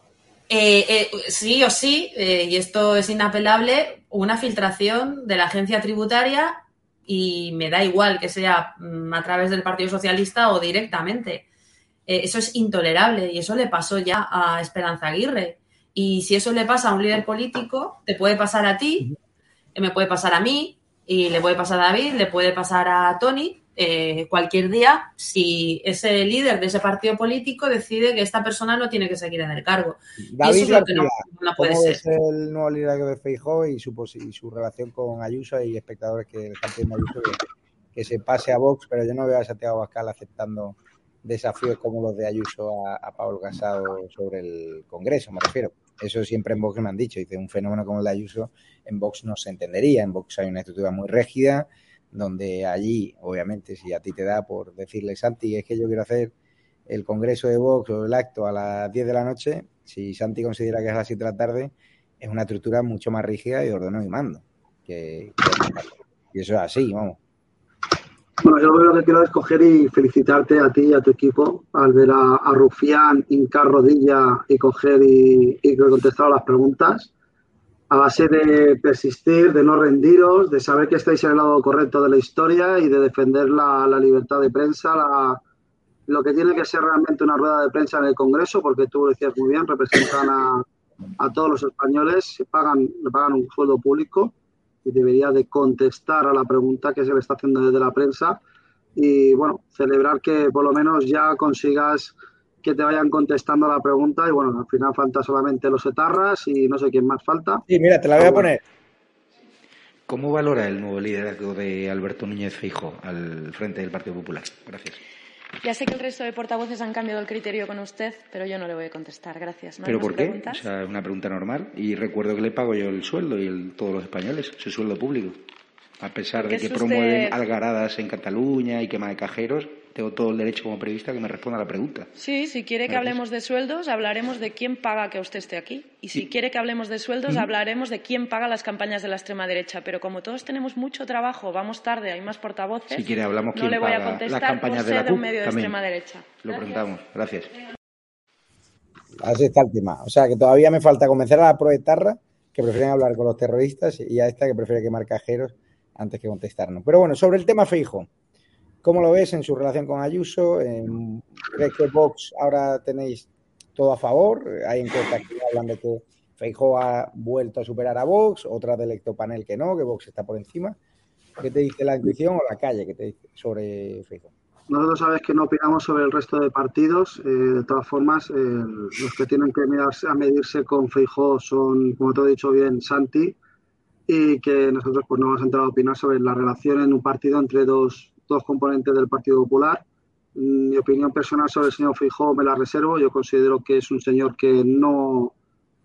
eh, eh, sí o sí, y esto es inapelable, una filtración de la agencia tributaria y me da igual que sea mm, a través del Partido Socialista o directamente. eso es intolerable y eso le pasó ya a Esperanza Aguirre. Y si eso le pasa a un líder político, te puede pasar a ti, me puede pasar a mí, y le puede pasar a David, le puede pasar a Tony, eh, cualquier día, si ese líder de ese partido político decide que esta persona no tiene que seguir en el cargo. David eso es que no, puede ser. es el nuevo líder de Feijó y su, y su relación con Ayuso y espectadores que pidiendo Ayuso que, se pase a Vox, pero yo no veo a Santiago Bascal aceptando desafíos como los de Ayuso a, Pablo Casado sobre el Congreso, me refiero. Eso siempre en Vox me han dicho. Dice, un fenómeno como el de Ayuso en Vox no se entendería. En Vox hay una estructura muy rígida, donde allí, obviamente, si a ti te da por decirle, Santi, es que yo quiero hacer el Congreso de Vox o el acto a las 10 de la noche, si Santi considera que es a las 7 de la tarde, es una estructura mucho más rígida y ordeno y mando. Que, y eso es así, vamos. Bueno, yo lo que quiero es coger y felicitarte a ti y a tu equipo al ver a, Rufián hincar rodilla y coger y, y contestar a las preguntas. A base de persistir, de no rendiros, de saber que estáis en el lado correcto de la historia y de defender la, libertad de prensa, lo que tiene que ser realmente una rueda de prensa en el Congreso, porque tú decías muy bien, representan a, a todos los españoles, pagan, pagan un sueldo público y debería de contestar a la pregunta que se le está haciendo desde la prensa y bueno, celebrar que por lo menos ya consigas que te vayan contestando a la pregunta y bueno, al final falta solamente los etarras y no sé quién más falta. Sí, mira, te la voy a poner. ¿Cómo valora el nuevo liderazgo de Alberto Núñez Feijo al frente del Partido Popular? Gracias. Ya sé que el resto de portavoces han cambiado el criterio con usted, pero yo no le voy a contestar. Gracias. ¿Pero por qué? O sea, es una pregunta normal. Y recuerdo que le pago yo el sueldo y el, todos los españoles, su sueldo público. A pesar de que promueven algaradas en Cataluña y quema de cajeros, tengo todo el derecho como periodista que me responda a la pregunta. Sí, si quiere que hablemos de sueldos, hablaremos de quién paga que usted esté aquí. Y si quiere que hablemos de sueldos, hablaremos de quién paga las campañas de la extrema derecha. Pero como todos tenemos mucho trabajo, vamos tarde, hay más portavoces. Si quiere hablamos no quién le voy a contestar las campañas por de la de un CUP medio de también. extrema derecha. Lo preguntamos. Gracias. Así está el tema. O sea, que todavía me falta convencer a la proetarra que prefieren hablar con los terroristas y a esta que prefiere quemar cajeros antes que contestarnos. Pero bueno, sobre el tema Feijo, ¿cómo lo ves en su relación con Ayuso? ¿Crees que Vox ahora tenéis todo a favor? Hay encuestas que hablan de que Feijo ha vuelto a superar a Vox, otras del electopanel que no, que Vox está por encima. ¿Qué te dice la intuición o la calle que te dice sobre Feijo? Nosotros sabes que no opinamos sobre el resto de partidos. eh, de todas formas, eh, los que tienen que mirarse, a medirse con Feijó son, como te he dicho bien, Santi, y que nosotros pues no vamos a entrar a opinar sobre la relación en un partido entre dos, dos componentes del Partido Popular. Mm, Mi opinión personal sobre el señor Feijó me la reservo. Yo considero que es un señor que no,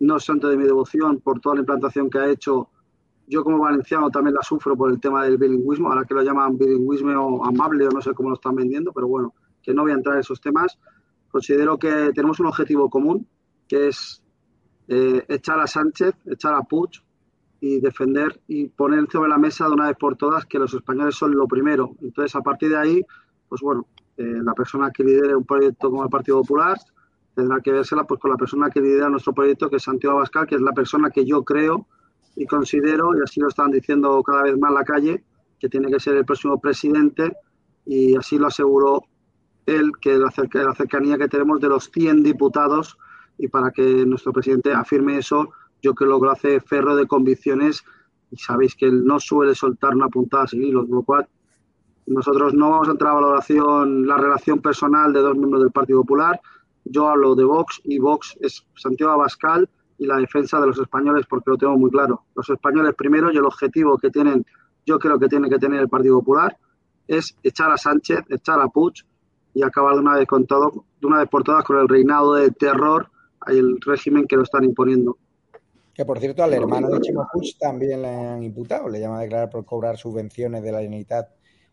no es santo de mi devoción por toda la implantación que ha hecho yo como valenciano también la sufro por el tema del bilingüismo, ahora que lo llaman bilingüismo amable o no sé cómo lo están vendiendo, pero bueno, que no voy a entrar en esos temas. Considero que tenemos un objetivo común, que es eh, echar a Sánchez, echar a Puig y defender y poner sobre la mesa de una vez por todas que los españoles son lo primero. Entonces, a partir de ahí, pues bueno, eh, la persona que lidere un proyecto como el Partido Popular tendrá que vérsela pues con la persona que lidera nuestro proyecto, que es Santiago Abascal, que es la persona que yo creo y considero, y así lo están diciendo cada vez más la calle, que tiene que ser el próximo presidente y así lo aseguró él, que la, la cercanía que tenemos de los 100 diputados y para que nuestro presidente afirme eso, yo creo que lo hace ferro de convicciones y sabéis que él no suele soltar una puntada a seguir, lo cual nosotros no vamos a entrar a valoración la relación personal de dos miembros del Partido Popular. Yo hablo de Vox y Vox es Santiago Abascal y la defensa de los españoles porque lo tengo muy claro. Los españoles primero y el objetivo que tienen, yo creo que tiene que tener el Partido Popular es echar a Sánchez, echar a Puig y acabar de una vez con todo, de una vez por todas con el reinado de terror y el régimen que lo están imponiendo. Que por cierto, al hermano de Chimo Puig también le han imputado, le llaman a declarar por cobrar subvenciones de la Generalitat,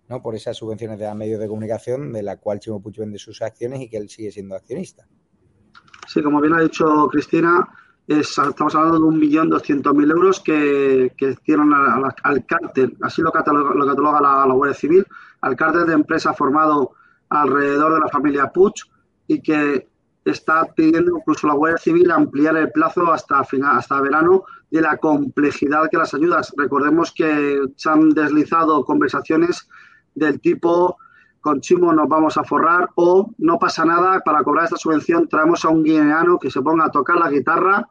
¿no? Por esas subvenciones de medios de comunicación, de la cual Chimo Puig vende sus acciones y que él sigue siendo accionista. Sí, como bien ha dicho Cristina, es- estamos hablando de un millón doscientos mil euros que, que hicieron a- a la- al cártel, así lo cataloga, lo cataloga la, la Guardia Civil, al cártel de empresa formado alrededor de la familia Puig y que está pidiendo incluso la Guardia Civil ampliar el plazo hasta final, hasta verano de la complejidad que las ayudas. Recordemos que se han deslizado conversaciones del tipo con Chimo nos vamos a forrar o no pasa nada, para cobrar esta subvención traemos a un guineano que se ponga a tocar la guitarra,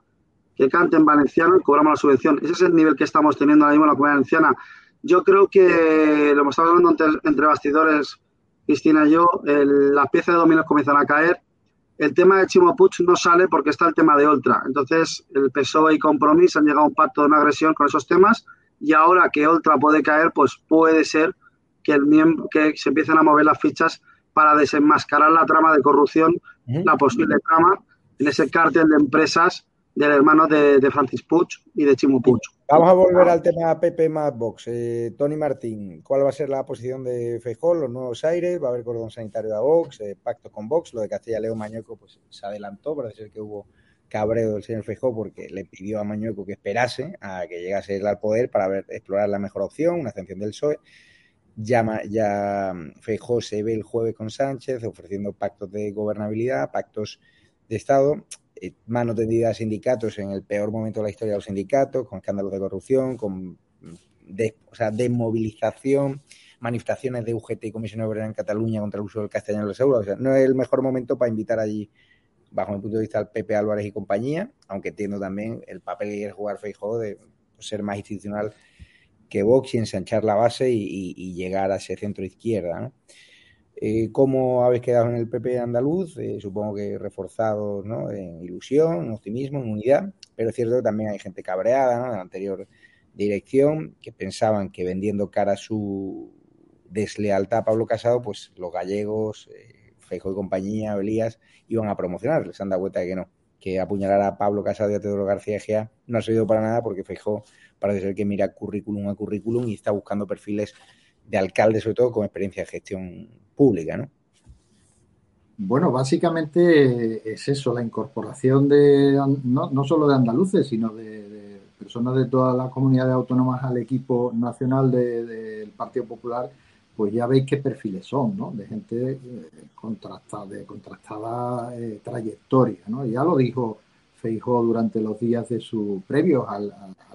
que cante en valenciano y cobramos la subvención. Ese es el nivel que estamos teniendo ahora mismo en la comunidad valenciana. Yo creo que, lo hemos estado hablando entre, bastidores, Cristina y yo, las piezas de dominos comienzan a caer. El tema de Chimo Puig no sale porque está el tema de Oltra. Entonces, el PSOE y Compromís han llegado a un pacto de una agresión con esos temas y ahora que Oltra puede caer, pues puede ser que, el miembro, que se empiecen a mover las fichas para desenmascarar la trama de corrupción, la posible trama en ese cártel de empresas del hermano de, de Francis Puig y de Chimo Puig. Vamos a volver al tema PP más Vox. Eh, Tony Martín, ¿cuál va a ser la posición de Feijóo, los nuevos aires? ¿Va a haber cordón sanitario a Vox, eh, pacto con Vox? Lo de Castilla León Mañueco pues, se adelantó, parece ser que hubo cabreo del señor Feijóo porque le pidió a Mañueco que esperase a que llegase él al poder para ver, explorar la mejor opción, una extensión del PSOE. Ya, ya Feijóo se ve el jueves con Sánchez ofreciendo pactos de gobernabilidad, pactos de Estado, eh, mano tendida a sindicatos en el peor momento de la historia de los sindicatos, con escándalos de corrupción, con de- o sea, desmovilización, manifestaciones de UGT y Comisión Obrera en Cataluña contra el uso del castellano en los euros. O sea, no es el mejor momento para invitar allí, bajo mi punto de vista, al Pepe Álvarez y compañía, aunque entiendo también el papel que quiere jugar Feijóo de ser más institucional que Vox y ensanchar la base y, y- y llegar a ese centro izquierda. ¿no? Eh, ¿Cómo habéis quedado en el PP andaluz? Eh, supongo que reforzados ¿no? en ilusión, en optimismo, en unidad, pero es cierto que también hay gente cabreada ¿no? de la anterior dirección que pensaban que vendiendo cara a su deslealtad a Pablo Casado, pues los gallegos, eh, Feijóo y compañía, Elías, iban a promocionar. Les han dado cuenta de que no, que apuñalar a Pablo Casado y a Teodoro García Egea no ha servido para nada porque Feijóo parece ser que mira currículum a currículum y está buscando perfiles de alcalde, sobre todo con experiencia de gestión pública, ¿no? Bueno, básicamente es eso, la incorporación de no, solo de andaluces, sino de, personas de todas las comunidades autónomas al equipo nacional del Partido Popular, pues ya veis qué perfiles son, ¿no? De gente eh, contrastada, de contrastada eh, trayectoria, ¿no? Ya lo dijo Feijó durante los días de su previos al,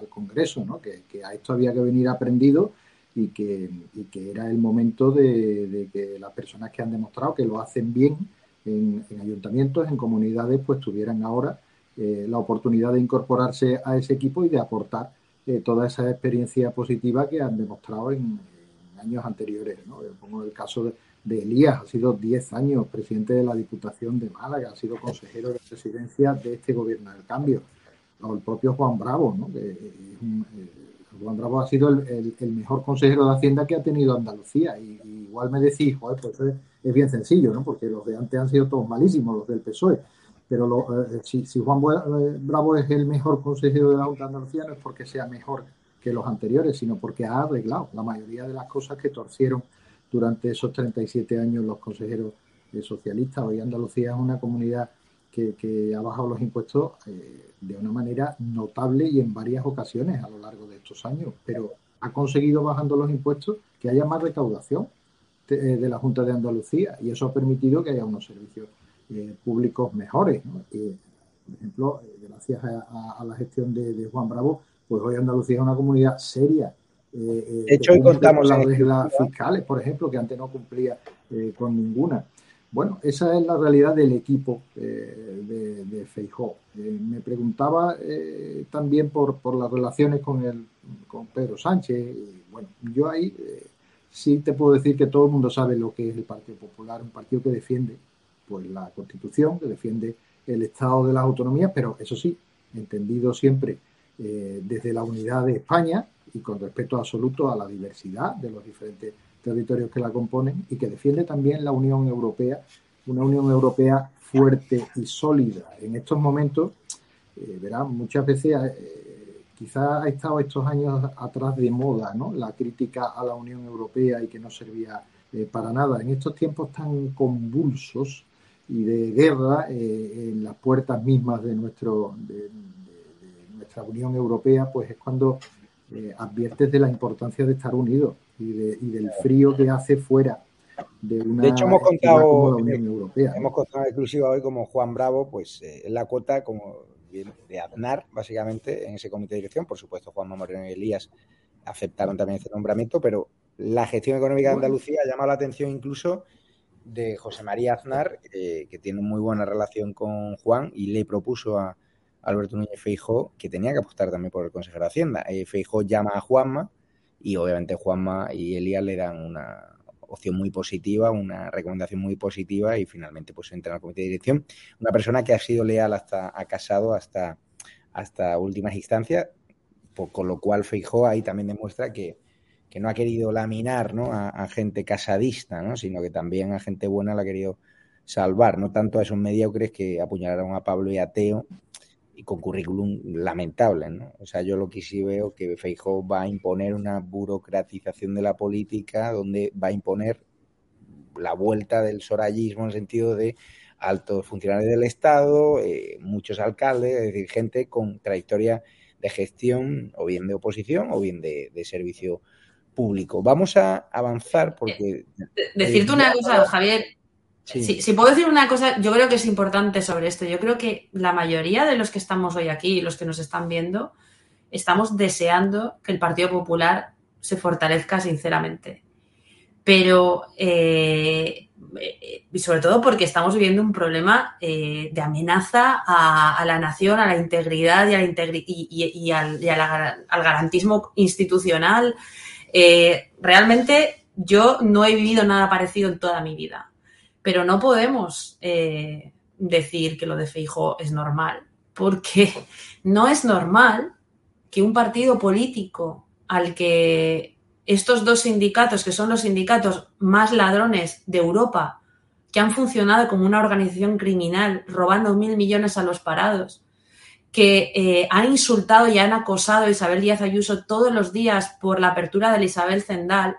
Congreso, ¿no? Que, a esto había que venir aprendido y que, que era el momento de, que las personas que han demostrado que lo hacen bien en, ayuntamientos, en comunidades, pues tuvieran ahora eh, la oportunidad de incorporarse a ese equipo y de aportar eh, toda esa experiencia positiva que han demostrado en, años anteriores. ¿no? pongo el caso de, Elías, ha sido 10 años presidente de la Diputación de Málaga, ha sido consejero de presidencia de este gobierno del cambio. O el propio Juan Bravo, ¿no? eh, Juan Bravo ha sido el, mejor consejero de Hacienda que ha tenido Andalucía. Y, igual me decís, pues es, bien sencillo, ¿no? porque los de antes han sido todos malísimos, los del PSOE. Pero eh, si, Juan eh, Bravo es el mejor consejero de la Junta de Andalucía, no es porque sea mejor que los anteriores, sino porque ha arreglado la mayoría de las cosas que torcieron durante esos 37 años los consejeros eh, socialistas. Hoy Andalucía es una comunidad que, ha bajado los impuestos eh, de una manera notable y en varias ocasiones a lo largo de estos años, pero ha conseguido bajando los impuestos que haya más recaudación de, eh, la Junta de Andalucía y eso ha permitido que haya unos servicios públicos mejores. por ejemplo, gracias a, la gestión de Juan Bravo, pues hoy Andalucía es una comunidad seria de hecho, hoy contamos las reglas fiscales, por ejemplo, que antes no cumplía eh, con ninguna. Bueno, esa es la realidad del equipo eh, de, de Feijó. Eh, me preguntaba también por, por, las relaciones con, el, con Pedro Sánchez. Y, bueno, yo ahí sí te puedo decir que todo el mundo sabe lo que es el Partido Popular, un partido que defiende pues, la Constitución, que defiende el Estado de las autonomías, pero eso sí, entendido siempre desde la unidad de España y con respeto absoluto a la diversidad de los diferentes territorios que la componen y que defiende también la Unión Europea, una Unión Europea fuerte y sólida. En estos momentos, eh, verán, muchas veces eh, quizás ha estado estos años atrás de moda ¿no? la crítica a la Unión Europea y que no servía eh, para nada. En estos tiempos tan convulsos y de guerra en las puertas mismas de, nuestro, de nuestra Unión Europea, pues es cuando eh, adviertes de la importancia de estar unidos y, del frío que hace fuera de una de hecho hemos contado Europea. hemos contado exclusiva hoy como Juan Bravo pues eh, es la cuota como de Aznar básicamente en ese comité de dirección por supuesto Juan Moreno y Elías aceptaron también ese nombramiento pero la gestión económica de Andalucía ha llamado la atención incluso de José María Aznar eh, que tiene muy buena relación con Juan y le propuso a, Alberto Núñez Feijó, que tenía que apostar también por el consejero de Hacienda. Eh, Feijó llama a Juanma y obviamente Juanma y Elías le dan una opción muy positiva, una recomendación muy positiva y finalmente pues entra al comité de dirección. Una persona que ha sido leal hasta, ha casado hasta, hasta últimas instancias, con lo cual Feijó ahí también demuestra que, no ha querido laminar ¿no? a, gente casadista, ¿no? sino que también a gente buena la ha querido salvar, no tanto a esos mediocres que apuñalaron a Pablo y a Teo y con currículum lamentable, ¿no? O sea, yo lo que sí veo que Feijóo va a imponer una burocratización de la política donde va a imponer la vuelta del sorallismo en el sentido de altos funcionarios del Estado, eh, muchos alcaldes, es decir, gente con trayectoria de gestión o bien de oposición o bien de, servicio público. Vamos a avanzar porque... Decirte una cosa, Javier, si puedo decir una cosa, yo creo que es importante sobre esto. Yo creo que la mayoría de los que estamos hoy aquí, los que nos están viendo, estamos deseando que el Partido Popular se fortalezca sinceramente. Pero, eh, y sobre todo porque estamos viviendo un problema eh, de amenaza a, la nación, a la integridad y, al, garantismo institucional. Eh, realmente yo no he vivido nada parecido en toda mi vida pero no podemos eh, decir que lo de Feijo es normal, porque no es normal que un partido político al que estos dos sindicatos, que son los sindicatos más ladrones de Europa, que han funcionado como una organización criminal, robando mil millones a los parados, que eh, han insultado y han acosado a Isabel Díaz Ayuso todos los días por la apertura del Isabel Zendal,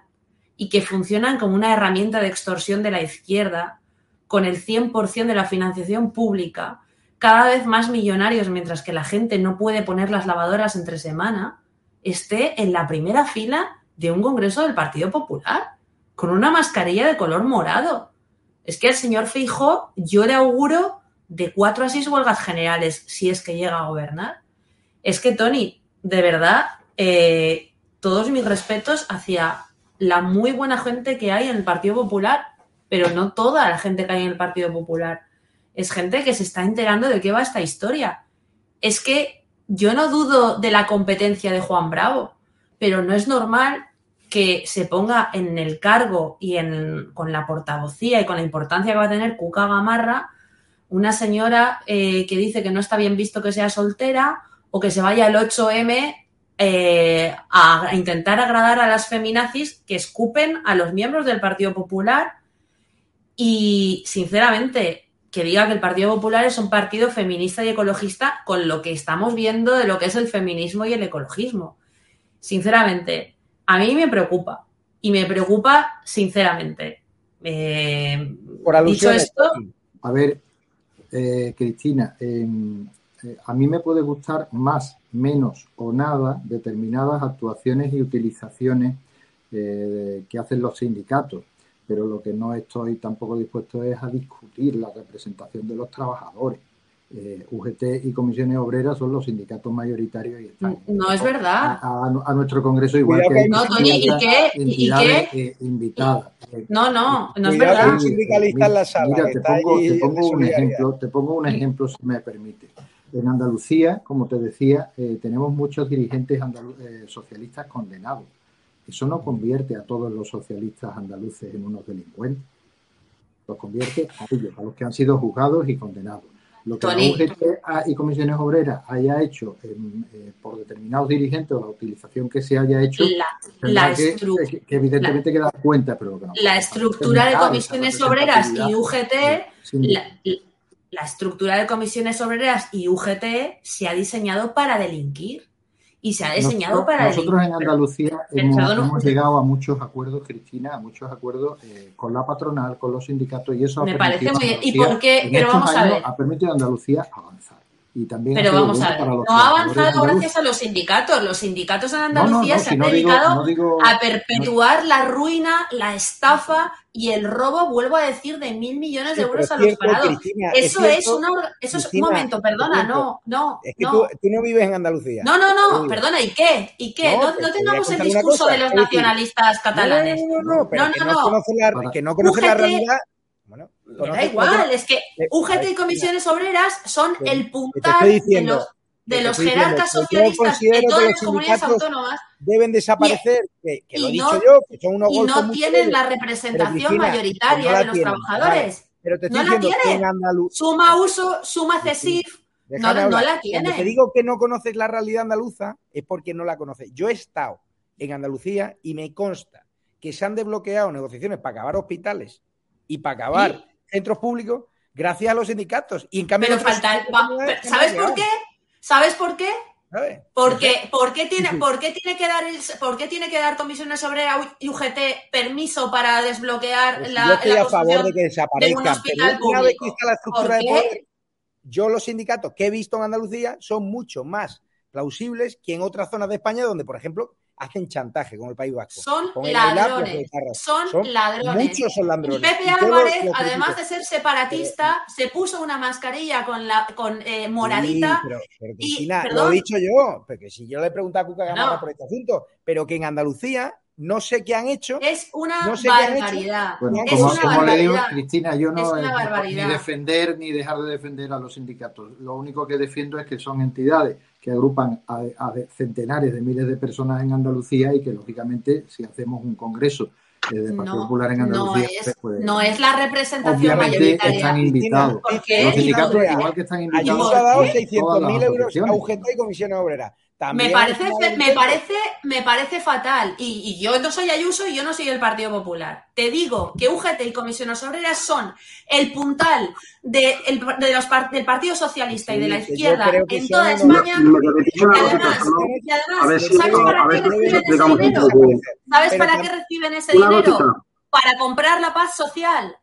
y que funcionan como una herramienta de extorsión de la izquierda, con el 100% de la financiación pública, cada vez más millonarios, mientras que la gente no puede poner las lavadoras entre semana, esté en la primera fila de un congreso del Partido Popular, con una mascarilla de color morado. Es que al señor Feijó yo le auguro de cuatro a seis huelgas generales si es que llega a gobernar. Es que, Tony, de verdad, eh, todos mis respetos hacia la muy buena gente que hay en el Partido Popular, pero no toda la gente que hay en el Partido Popular. Es gente que se está enterando de qué va esta historia. Es que yo no dudo de la competencia de Juan Bravo, pero no es normal que se ponga en el cargo y en, con la portavocía y con la importancia que va a tener Cuca Gamarra, una señora eh, que dice que no está bien visto que sea soltera o que se vaya al 8M eh, a, intentar agradar a las feminazis que escupen a los miembros del Partido Popular y, sinceramente, que diga que el Partido Popular es un partido feminista y ecologista con lo que estamos viendo de lo que es el feminismo y el ecologismo. Sinceramente, a mí me preocupa y me preocupa sinceramente. Eh, Por dicho esto, A ver, eh, Cristina, em, eh, a mí me puede gustar más, menos o nada determinadas actuaciones y utilizaciones eh, que hacen los sindicatos, pero lo que no estoy tampoco dispuesto es a discutir la representación de los trabajadores. Eh, UGT y comisiones obreras son los sindicatos mayoritarios y están no es verdad. a, a nuestro congreso igual Cuidado que que- No, Tony, ¿y qué? ¿Y qué? eh, invitadas. Eh, No, no, no es verdad. con un sindicalista en la sala. Mira, te pongo, te pongo un ejemplo, te pongo un ejemplo si me permite. En Andalucía, como te decía, eh, tenemos muchos dirigentes eh, socialistas condenados. Eso no convierte a todos los socialistas andaluces en unos delincuentes. Los convierte a ellos, a los que han sido juzgados y condenados. Lo que la Tony. UGT y comisiones obreras haya hecho eh, por determinados dirigentes o la utilización que se haya hecho, La, la que, estru- que- que evidentemente que dar cuenta, pero que no la estructura de comisiones obreras y UGT, la, la estructura de comisiones obreras y UGT se ha diseñado para delinquir y se ha diseñado Nosotros, para nosotros en. Andalucía hemos, hemos llegado a muchos acuerdos, Cristina, a muchos acuerdos eh, con la patronal, con los sindicatos y eso ha Me parece permitido muy bien. ¿Y por qué? Pero vamos a ver. ha permitido a Andalucía avanzar. Y también ha Pero vamos bueno a ver, no ha avanzado gracias a los sindicatos. Los sindicatos en No, no, Andalucía no, se si han no digo, dedicado no digo, a perpetuar la ruina, la estafa y el robo, vuelvo a decir, de mil millones de euros a los cierto, parados. Cristina, Eso es, cierto, una eso es un momento, perdona, no, no, Es que no. tú, tú no vives en Andalucía. No, no, no, perdona, ¿y qué? ¿Y qué? No, tengamos el discurso cosa, de los nacionalistas catalanes. No, no, no, no, pero No, que no, no, no. conoces la, que no conoces la UGT realidad. Me conoces- da igual, es que UGT y comisiones obreras son el puntal de los, de los jerarcas socialistas de todas las comunidades autónomas deben desaparecer, que, que lo he y dicho no- yo, que son unos y golpes no muy tienen la representación que mayoritaria no de los tienen, trabajadores. vale. Pero te estoy No la diciendo tienen. Suma uso, suma CESIF, no, no la Cuando te tienen. digo que no conoces la realidad andaluza, es porque no la conoces. Yo he estado en Andalucía y me consta que se han desbloqueado negociaciones para acabar hospitales y para acabar centros públicos gracias a los sindicatos. Y en cambio, Pero falta, comunidades no ¿sabes por qué? ¿Sabes por qué? ¿sabes? Porque, ¿por qué tiene, por qué tiene que dar el, por qué tiene que dar comisiones obreras y UGT permiso para desbloquear Pues la, yo estoy la a favor de que de un desaparezcan, pero hospital una vez que público? está la estructura ¿Por de qué? poder, yo los sindicatos que he visto en Andalucía son mucho más plausibles que en otras zonas de España donde, por ejemplo, hacen chantaje con el País Vasco. Son ladrones, son ladrones. Muchos son Y ladrones. Pepe Y lo- Álvarez, lo además de ser separatista, se puso una mascarilla con la con eh, moradita. Sí, pero, pero, y, Cristina, lo he dicho yo, porque si yo le he preguntado a Cuca Gamarra No. por este asunto, pero que en Andalucía no sé qué han hecho. es una no sé barbaridad. Bueno, es como, una como le digo. Cristina, yo Es no una eh, ni defender ni dejar de defender a los sindicatos. Lo único que defiendo es que son entidades que agrupan a, a de- centenares de miles de personas en Andalucía y que, lógicamente, si hacemos un congreso eh, del Partido No, Popular en no Andalucía, es, pues, no es la representación obviamente mayoritaria. están invitados. ¿Por qué? Los no- sindicatos, igual que están invitados, Ayuso ha dado todas las 600.000 euros a. UGT y Comisiones Obreras. También Me parece, me parece, me parece fatal. Y, y yo no soy Ayuso y yo no soy el Partido Popular. Te digo que UGT y Comisiones Obreras son el puntal de, el- de los del Partido Socialista y de la izquierda en toda España. Lo que además, y además, si ¿sabes para qué reciben ese dinero? ¿Sabes para qué reciben ese dinero? Para comprar la paz social.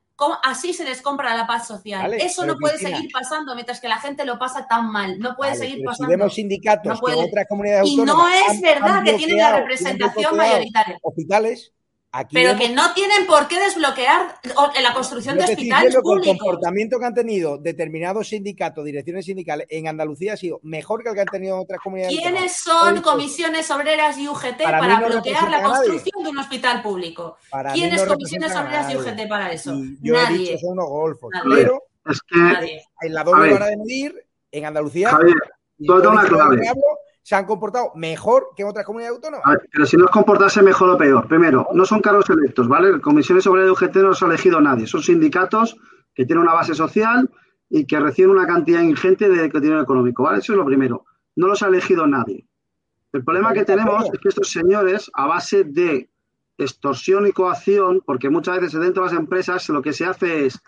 Así se les compra la paz social. Eso no puede Cristina- seguir pasando mientras que la gente lo pasa tan mal. No puede seguir si pasando. vemos sindicatos No que otras comunidades Y no es han- verdad han que tienen la representación mayoritaria. Hospitales, aquí Pero que no tienen por qué desbloquear la construcción Yo de hospitales que el públicos. comportamiento que han tenido determinados sindicatos, direcciones sindicales en Andalucía ha sido mejor que el que han tenido en otras comunidades. ¿Quiénes son Hoy, comisiones obreras y UGT Para para, mí no bloquear la construcción de un hospital público? Para ¿Quiénes no comisiones obreras y. UGT para eso? Y yo he Nadie. dicho son unos golfos. Nadie. Pero Es que, en la doble vara de medir, en Andalucía, Javier, todo una clave. hablo, se han comportado mejor que en otras comunidades autónomas. Ver, pero si no es comportarse mejor o peor. Primero, no son cargos electos, ¿vale? Comisiones sobre UGT no los ha elegido nadie. Son sindicatos que tienen una base social y que reciben una cantidad ingente de dinero económico, ¿vale? Eso es lo primero. No los ha elegido nadie. El problema que tenemos es que estos señores, a base de extorsión y coacción, porque muchas veces dentro de las empresas lo que se hace es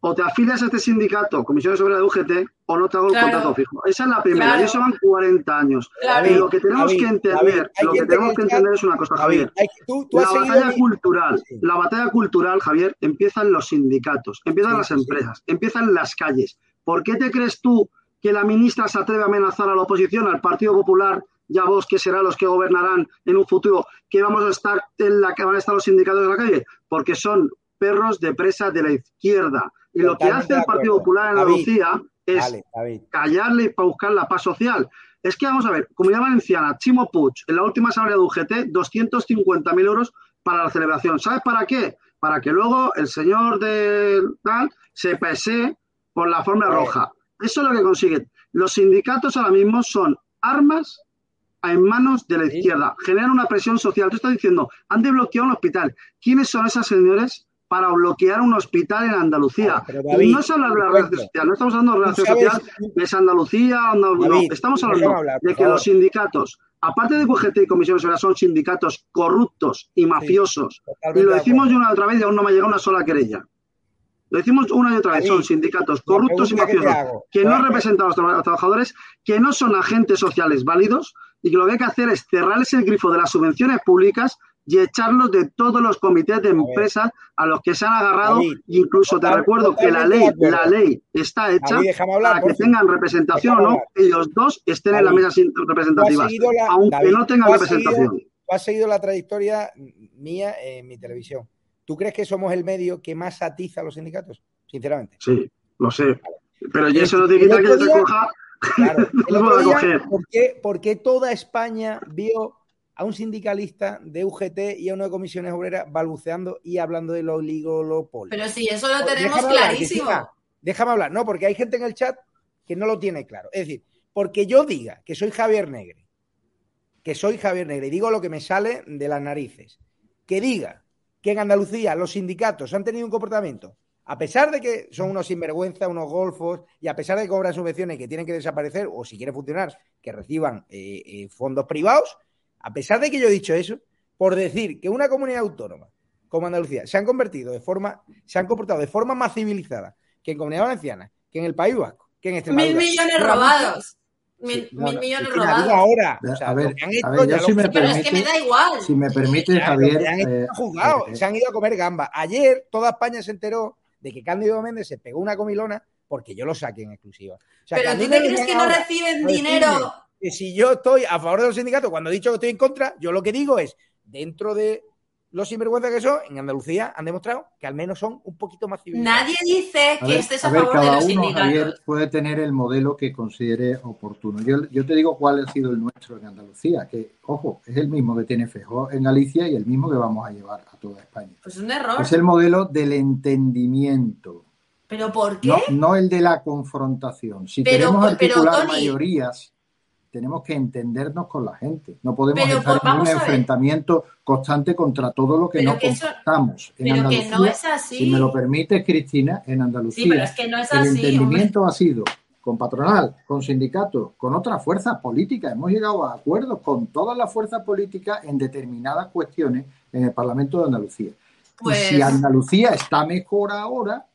o te afilias a este sindicato, Comisiones sobre la UGT, o no te hago el Claro. contrato fijo. Esa es la primera. Claro. Y eso van 40 años. Claro. Y lo que tenemos David, que entender, David, lo que tenemos en el que entender es una cosa, David, Javier. tú, tú La batalla cultural, la batalla cultural, Javier, empieza en los sindicatos, empiezan Sí, las sí, sí. empresas, empiezan en las calles. ¿Por qué te crees tú que la ministra se atreve a amenazar a la oposición, al Partido Popular y a vos, que serán los que gobernarán en un futuro, que vamos a estar en la que van a estar los sindicatos en la calle? Porque son perros de presa de la izquierda. Y lo que hace el Partido. Popular en Andalucía es David. callarle para buscar la paz social. Es que vamos a ver, Comunidad Valenciana, Chimo Puig, en la última asamblea de UGT, 250.000 euros para la celebración. ¿Sabes para qué? Para que luego el señor de tal se pese por la forma roja. Eso es lo que consiguen. Los sindicatos ahora mismo son armas en manos de la izquierda. Generan una presión social. Tú estás diciendo, han desbloqueado un hospital. ¿Quiénes son esos señores para bloquear un hospital en Andalucía? David, no se habla de la relación social, no estamos hablando de relación social es Andalucía, Andal- no, estamos hablando hablar, de que favor. los sindicatos, aparte de UGT y Comisiones Obreras, son sindicatos corruptos y mafiosos. y lo de decimos de una y otra vez y aún no me ha llegado una sola querella. Lo decimos una y otra vez, David, son sindicatos corruptos y que mafiosos que no representan a los tra- trabajadores, que no son agentes sociales válidos y que lo que hay que hacer es cerrarles el grifo de las subvenciones públicas y echarlos de todos los comités de empresas a los que se han agarrado. David, Incluso te recuerdo que la ley, la ley está hecha David, déjame hablar, para que tengan representación o no, ellos dos estén en la mesa la- aunque no tengan seguido- representación. tú has seguido la trayectoria mía en mi televisión. ¿Tú crees que somos el medio que más atiza a los sindicatos? Sinceramente. Sí, lo sé. Pero y El- eso no te quita que yo te coja. Claro, el no otro puedo día, coger. ¿por qué, por qué toda España vio a un sindicalista de UGT y a uno de comisiones obreras balbuceando y hablando del oligopolio? Pero sí, eso lo tenemos Déjame clarísimo. Déjame hablar, no, porque hay gente en el chat que no lo tiene claro. Es decir, porque yo diga que soy Javier Negre, que soy Javier Negre y digo lo que me sale de las narices, que diga que en Andalucía los sindicatos han tenido un comportamiento, a pesar de que son unos sinvergüenza, unos golfos, y a pesar de que cobran subvenciones que tienen que desaparecer, o si quieren funcionar, que reciban eh, eh, fondos privados, a pesar de que yo he dicho eso, por decir que una comunidad autónoma como Andalucía se han convertido de forma, se han comportado de forma más civilizada que en Comunidad Valenciana, que en el País Vasco, que en Extremadura. Mil millones robados. Mil, Sí, no, mil no, millones robados. ahora. A O sea, ver, han a hecho ver, yo si me sé. Pero es que me permite, da igual. si me permite, Claro, Javier, han hecho eh, juzgado, eh, se han ido a comer gamba. Ayer toda España se enteró de que Cándido Méndez se pegó una comilona porque yo lo saqué en exclusiva. O sea, Pero tú te crees que no reciben dinero. Que si yo estoy a favor de los sindicatos, cuando he dicho que estoy en contra, yo lo que digo es, dentro de los sinvergüenzas que son, en Andalucía han demostrado que al menos son un poquito más civilizados. Nadie dice que ver, estés a a ver, favor de cada los uno, sindicatos. Javier, puede tener el modelo que considere oportuno. Yo, yo te digo cuál ha sido el nuestro en Andalucía, que, ojo, es el mismo que tiene Feijóo en Galicia y el mismo que vamos a llevar a toda España. Pues un error. Es el modelo del entendimiento, ¿Pero por qué? no, no el de la confrontación. Si Pero, queremos pero, articular Tony- mayorías, tenemos que entendernos con la gente. No podemos Pero, estar pues, en un enfrentamiento constante contra todo lo que Pero no que eso-. En pero que Andalucía, no es así. si me lo permite, Cristina, en Andalucía, Sí, pero es que no es el así, entendimiento ha sido con patronal, con sindicatos, con otras fuerzas políticas. Hemos llegado a acuerdos con todas las fuerzas políticas en determinadas cuestiones en el Parlamento de Andalucía. Pues- Y si Andalucía está mejor ahora,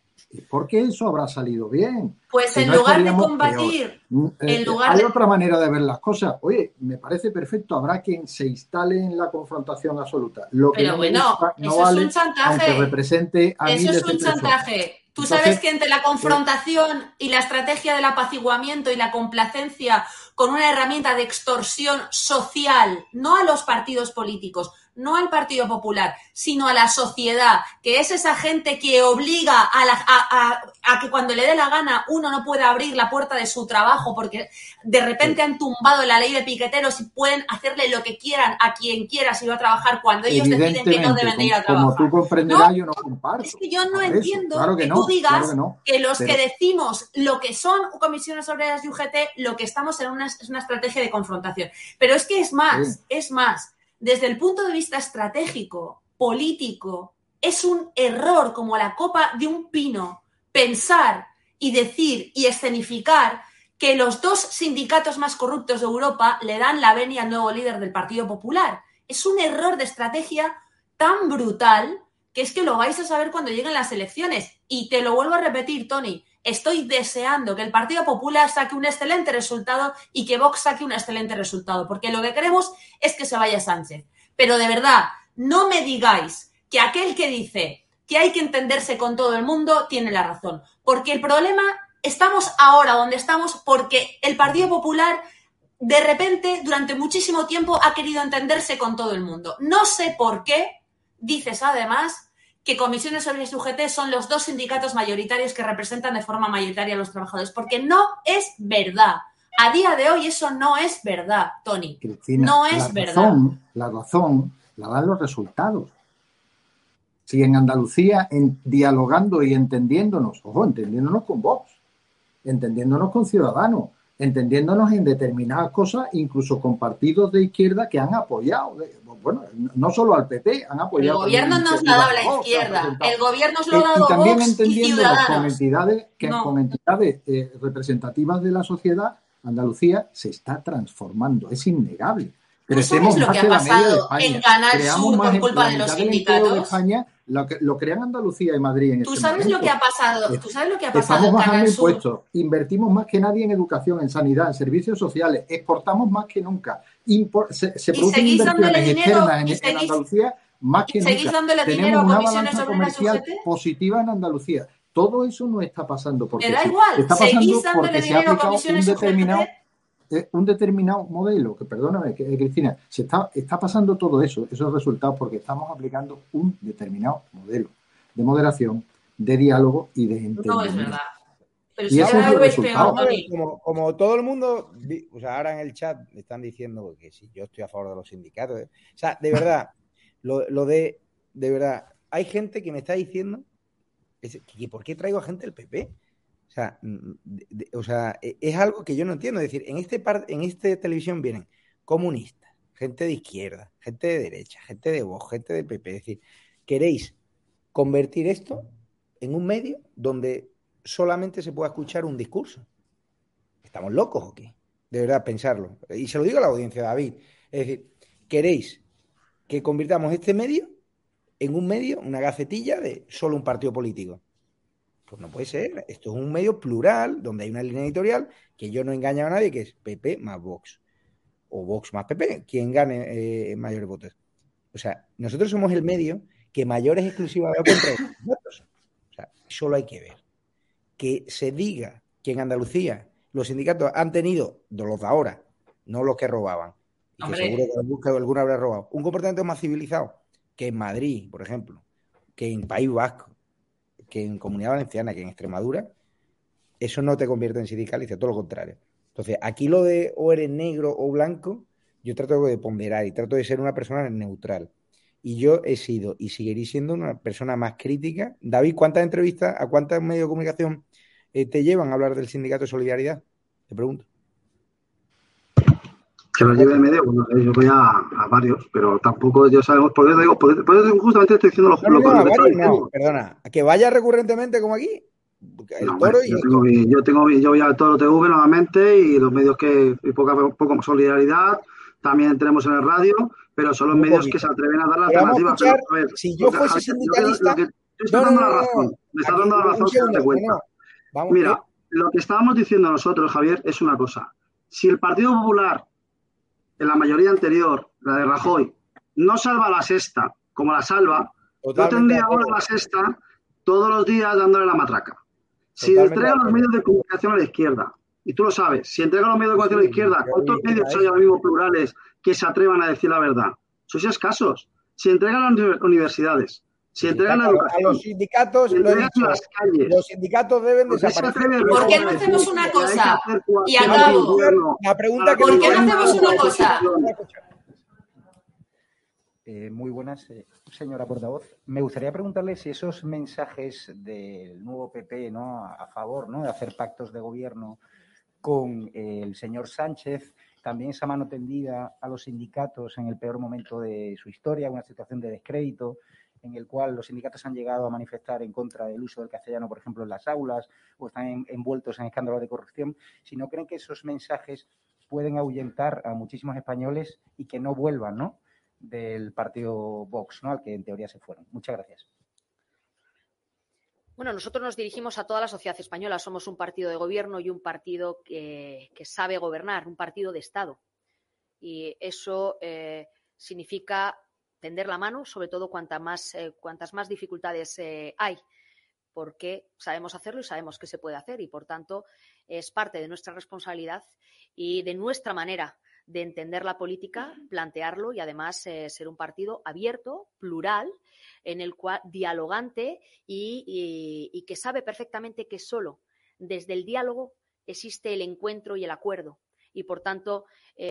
porque eso habrá salido bien. Pues en lugar de combatir, mm, en eh, lugar hay otra manera de ver las cosas. Oye, me parece perfecto, habrá quien se instale en la confrontación absoluta. Lo que Pero bueno, eso es un chantaje. represente eso es un chantaje. Tú sabes que entre la confrontación y la estrategia del apaciguamiento y la complacencia con una herramienta de extorsión social, no a los partidos políticos, no al Partido Popular, sino a la sociedad, que es esa gente que obliga a, que cuando le dé la gana uno no pueda abrir la puerta de su trabajo porque de repente han tumbado la ley de piqueteros y pueden hacerle lo que quieran a quien quiera si va a trabajar cuando ellos deciden que no deben ir a trabajar. Como tú comprenderás, yo no comparto. Es que yo no entiendo que, tú digas que, los que decimos lo que son comisiones obreras y UGT, lo que estamos en una, es una estrategia de confrontación. Pero es que es más, es más desde el punto de vista estratégico, político, es un error como la copa de un pino pensar y decir y escenificar que los dos sindicatos más corruptos de Europa le dan la venia al nuevo líder del Partido Popular. Es un error de estrategia tan brutal que es que lo vais a saber cuando lleguen las elecciones. Y te lo vuelvo a repetir, Tony, estoy deseando que el Partido Popular saque un excelente resultado y que Vox saque un excelente resultado, porque lo que queremos es que se vaya Sánchez. Pero de verdad, no me digáis que aquel que dice que hay que entenderse con todo el mundo tiene la razón, porque el problema estamos ahora donde estamos porque el Partido Popular de repente durante muchísimo tiempo ha querido entenderse con todo el mundo. No sé por qué, dices además, que comisiones sobre UGT son los dos sindicatos mayoritarios que representan de forma mayoritaria a los trabajadores, porque no es verdad. A día de hoy eso no es verdad, Tony. no es la verdad. Razón, la razón la dan los resultados. Si en Andalucía, en, dialogando y entendiéndonos, ojo, entendiéndonos con vos, entendiéndonos con ciudadanos, entendiéndonos en determinadas cosas, incluso con partidos de izquierda que han apoyado, bueno, no solo al PP, han apoyado. El gobierno nos ha dado la izquierda, el gobierno nos lo ha dado Y también Vox entendiéndonos con entidades, que, con entidades eh, representativas de la sociedad, Andalucía se está transformando, es innegable. Crecemos lo que ha pasado en Canal Sur por culpa de los sindicatos? De España, lo, que, lo crean Andalucía y Madrid en ¿Tú este sabes lo que ha pasado? ¿Tú sabes lo que ha pasado Estamos bajando impuestos, invertimos más que nadie en educación, en sanidad, en servicios sociales, exportamos más que nunca, Impor se, se producen inversiones externas en, en, Andalucía más que seguís nunca. dándole Tenemos dinero a una comisiones balanza comercial positiva en Andalucía. Todo eso no está pasando porque Me da sí. igual, está pasando seguís dándole porque se ha aplicado un determinado un determinado modelo, que perdóname, que, eh, Cristina, se está, está pasando todo eso, esos resultados, porque estamos aplicando un determinado modelo de moderación, de diálogo y de entendimiento. No es verdad. Pero si es peor. Como, como todo el mundo, o sea, ahora en el chat me están diciendo que si yo estoy a favor de los sindicatos. ¿eh? O sea, de verdad, lo, lo de, de verdad, hay gente que me está diciendo, es, que ¿por qué traigo a gente del PP? O sea, o sea, e- es algo que yo no entiendo. Es decir, en este par- en esta televisión vienen comunistas, gente de izquierda, gente de derecha, gente de Vox, gente de PP. Es decir, queréis convertir esto en un medio donde solamente se pueda escuchar un discurso. ¿Estamos locos o qué? De verdad, pensarlo. Y se lo digo a la audiencia, David. Es decir, ¿queréis que convirtamos este medio en un medio, una gacetilla de solo un partido político? Pues no puede ser. Esto es un medio plural, donde hay una línea editorial que yo no he engañado a nadie, que es PP más Vox. O Vox más PP, quien gane eh, mayores votos. O sea, nosotros somos el medio que mayores exclusivas contra votos. O sea, solo hay que ver. Que se diga que en Andalucía los sindicatos han tenido, los de ahora, no los que robaban, y que seguro que algún- que alguno habrá robado, un comportamiento más civilizado que en Madrid, por ejemplo, que en País Vasco, que en Comunidad Valenciana, que en Extremadura, eso no te convierte en sindicalista, todo lo contrario. Entonces, aquí lo de o eres negro o blanco, yo trato de ponderar y trato de ser una persona neutral. Y yo he sido y seguiré siendo una persona más crítica. David, ¿cuántas entrevistas, a cuántos medios de comunicación eh, te llevan a hablar del sindicato de solidaridad? Te pregunto. Que lo lleve de medio, bueno, yo voy a, a varios, pero tampoco ya sabemos, por eso digo, por, por eso justamente estoy diciendo lo, No, no, no, varios perdona. A que vaya recurrentemente como aquí. El No, toro hombre, y yo, tengo, mi- yo tengo yo voy al Toro TV nuevamente y los medios que y poco, a poco solidaridad también tenemos en el radio, pero son los medios poquito. que se atreven a dar la alternativa. Pero, a ver, si yo fuese yo sindicalista, Te dando la razón. Me Aquí, dando la razón segundo, darte cuenta. Vamos, Mira, eh, lo que estábamos diciendo nosotros, Javier, es una cosa. Si el Partido Popular, en la mayoría anterior, la de Rajoy, no salva la sexta como la salva, Totalmente de tendría ahora la sexta todos los días dándole la matraca. Si Totalmente entrega los medios de comunicación a la izquierda, y tú lo sabes, si entrega los medios de comunicación a la izquierda, ¿cuántos medios hay ahora mismo plurales que se atrevan a decir la verdad? Sois escasos. Si entregan las uni- universidades, si entregan a los sindicatos, si lo he entregan dicho, las calles, los sindicatos deben ¿Por qué se desaparecer. ¿Por qué no hacemos una cosa? Y acabo. La pregunta para que ¿Por qué no hacemos una cosa? Eh, muy buenas, eh, señora portavoz. Me gustaría preguntarle si esos mensajes del nuevo PP ¿no? a, a favor ¿no? de hacer pactos de gobierno con eh, el señor Sánchez, también esa mano tendida a los sindicatos en el peor momento de su historia, una situación de descrédito en el cual los sindicatos han llegado a manifestar en contra del uso del castellano, por ejemplo, en las aulas, o están en- envueltos en escándalos de corrupción, si no creen que esos mensajes pueden ahuyentar a muchísimos españoles y que no vuelvan, ¿no? del partido Vox, ¿no? al que en teoría se fueron. Muchas gracias. Bueno, nosotros nos dirigimos a toda la sociedad española. Somos un partido de gobierno y un partido que, que sabe gobernar, un partido de Estado. Y eso eh, significa tender la mano, sobre todo cuanta más, eh, cuantas más dificultades eh, hay, porque sabemos hacerlo y sabemos que se puede hacer. Y, por tanto, es parte de nuestra responsabilidad y de nuestra manera de entender la política, plantearlo y además eh, ser un partido abierto, plural, en el cual dialogante y, y- y que sabe perfectamente que solo desde el diálogo existe el encuentro y el acuerdo. Y por tanto, eh,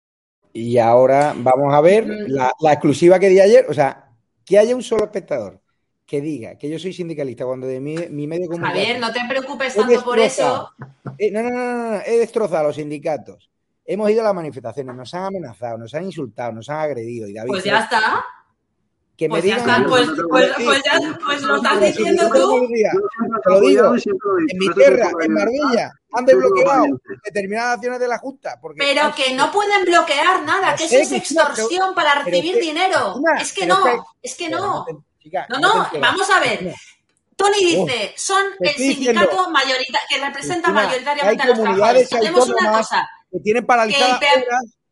Y ahora vamos a ver la, la exclusiva que di ayer. O sea, que haya un solo espectador que diga que yo soy sindicalista cuando de mi, mi medio de comunicación. Javier, no te preocupes tanto por eso. eh, no, no, no, no, no, he destrozado a los sindicatos. Hemos ido a las manifestaciones, nos han amenazado, nos han insultado, nos han agredido. Y David, Pues ya está. Que me Pues ya digan. está, pues, pues, pues ya, pues lo estás diciendo tú. Te lo digo, en mi tierra, en. Marbella, han desbloqueado determinadas acciones de la Junta. Porque Pero que no pueden bloquear nada, que eso es extorsión para recibir dinero. Es que no, es que no. No, no, vamos a ver. Tony Oh, dice, son el sindicato diciendo, mayorita- que representa mayoritariamente a los trabajadores. Hacemos una cosa, que tienen paralizadas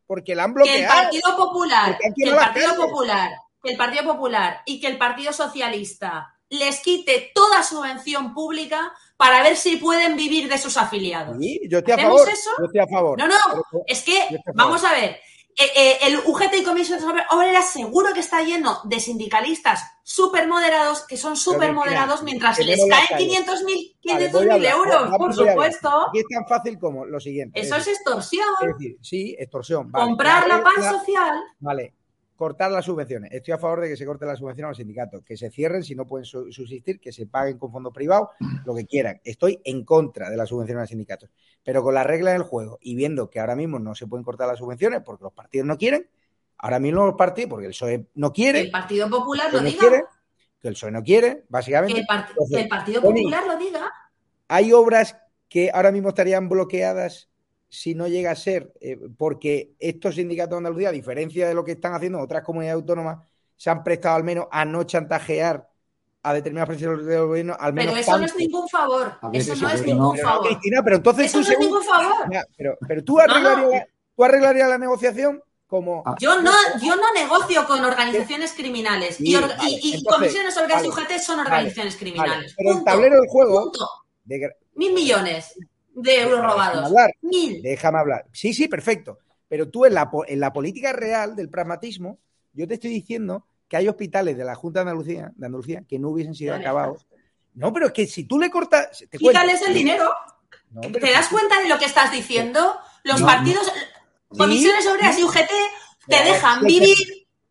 porque la han que el bloqueado. Partido Popular, el Partido. Popular, que el Partido Popular y que el Partido Socialista les quite toda subvención pública para ver si pueden vivir de sus afiliados. Sí, yo estoy a ¿Hacemos favor. eso? Yo estoy a favor. No, no, es que, a vamos a ver, eh, eh, el UGT y Comisiones Obreras seguro que está lleno de sindicalistas súper moderados, que son súper moderados, mientras que les caen calles. 500.000 Vale, 500.000 voy a hablar. euros, por supuesto. Aquí es tan fácil como lo siguiente. Eso es extorsión. es decir, sí, extorsión. vale. Comprar la paz la- social. Vale, cortar las subvenciones. Estoy a favor de que se corten las subvenciones a los sindicatos, que se cierren si no pueden su- subsistir, que se paguen con fondos privados, lo que quieran. Estoy en contra de las subvenciones a los sindicatos. Pero con las reglas del juego y viendo que ahora mismo no se pueden cortar las subvenciones porque los partidos no quieren, ahora mismo los partidos, porque el PSOE no quiere, el Partido Popular lo no diga. quiere, que el PSOE no quiere, básicamente. Que el, part- Entonces, que el Partido Popular lo diga. hay obras que ahora mismo estarían bloqueadas si no llega a ser, eh, porque estos sindicatos de Andalucía, a diferencia de lo que están haciendo otras comunidades autónomas, se han prestado al menos a no chantajear a determinadas presiones del gobierno, al menos Pero eso no es ningún favor. Ver, Eso eso no es ningún no, favor. Cristina, pero entonces Eso tú no es ningún favor. Ya, pero, pero tú arreglarías, tú arreglarías la negociación como... Yo no, yo no negocio con organizaciones criminales. Sí, y, or- vale, y- y entonces, comisiones obreras vale, y UGT son organizaciones vale. criminales. Pero el Punto. tablero del juego... Punto. de gra- Mil millones de euros Déjame robados. hablar. Mil. Déjame hablar. Sí, sí, perfecto. Pero tú en la, en la política real del pragmatismo, yo te estoy diciendo que hay hospitales de la Junta de Andalucía, de Andalucía que no hubiesen sido acabados. No, pero es que si tú le cortas... Te. Quítales el dinero. No, pero ¿Te das cuenta de lo que estás diciendo? Los No, partidos, comisiones obreras y UGT te dejan vivir,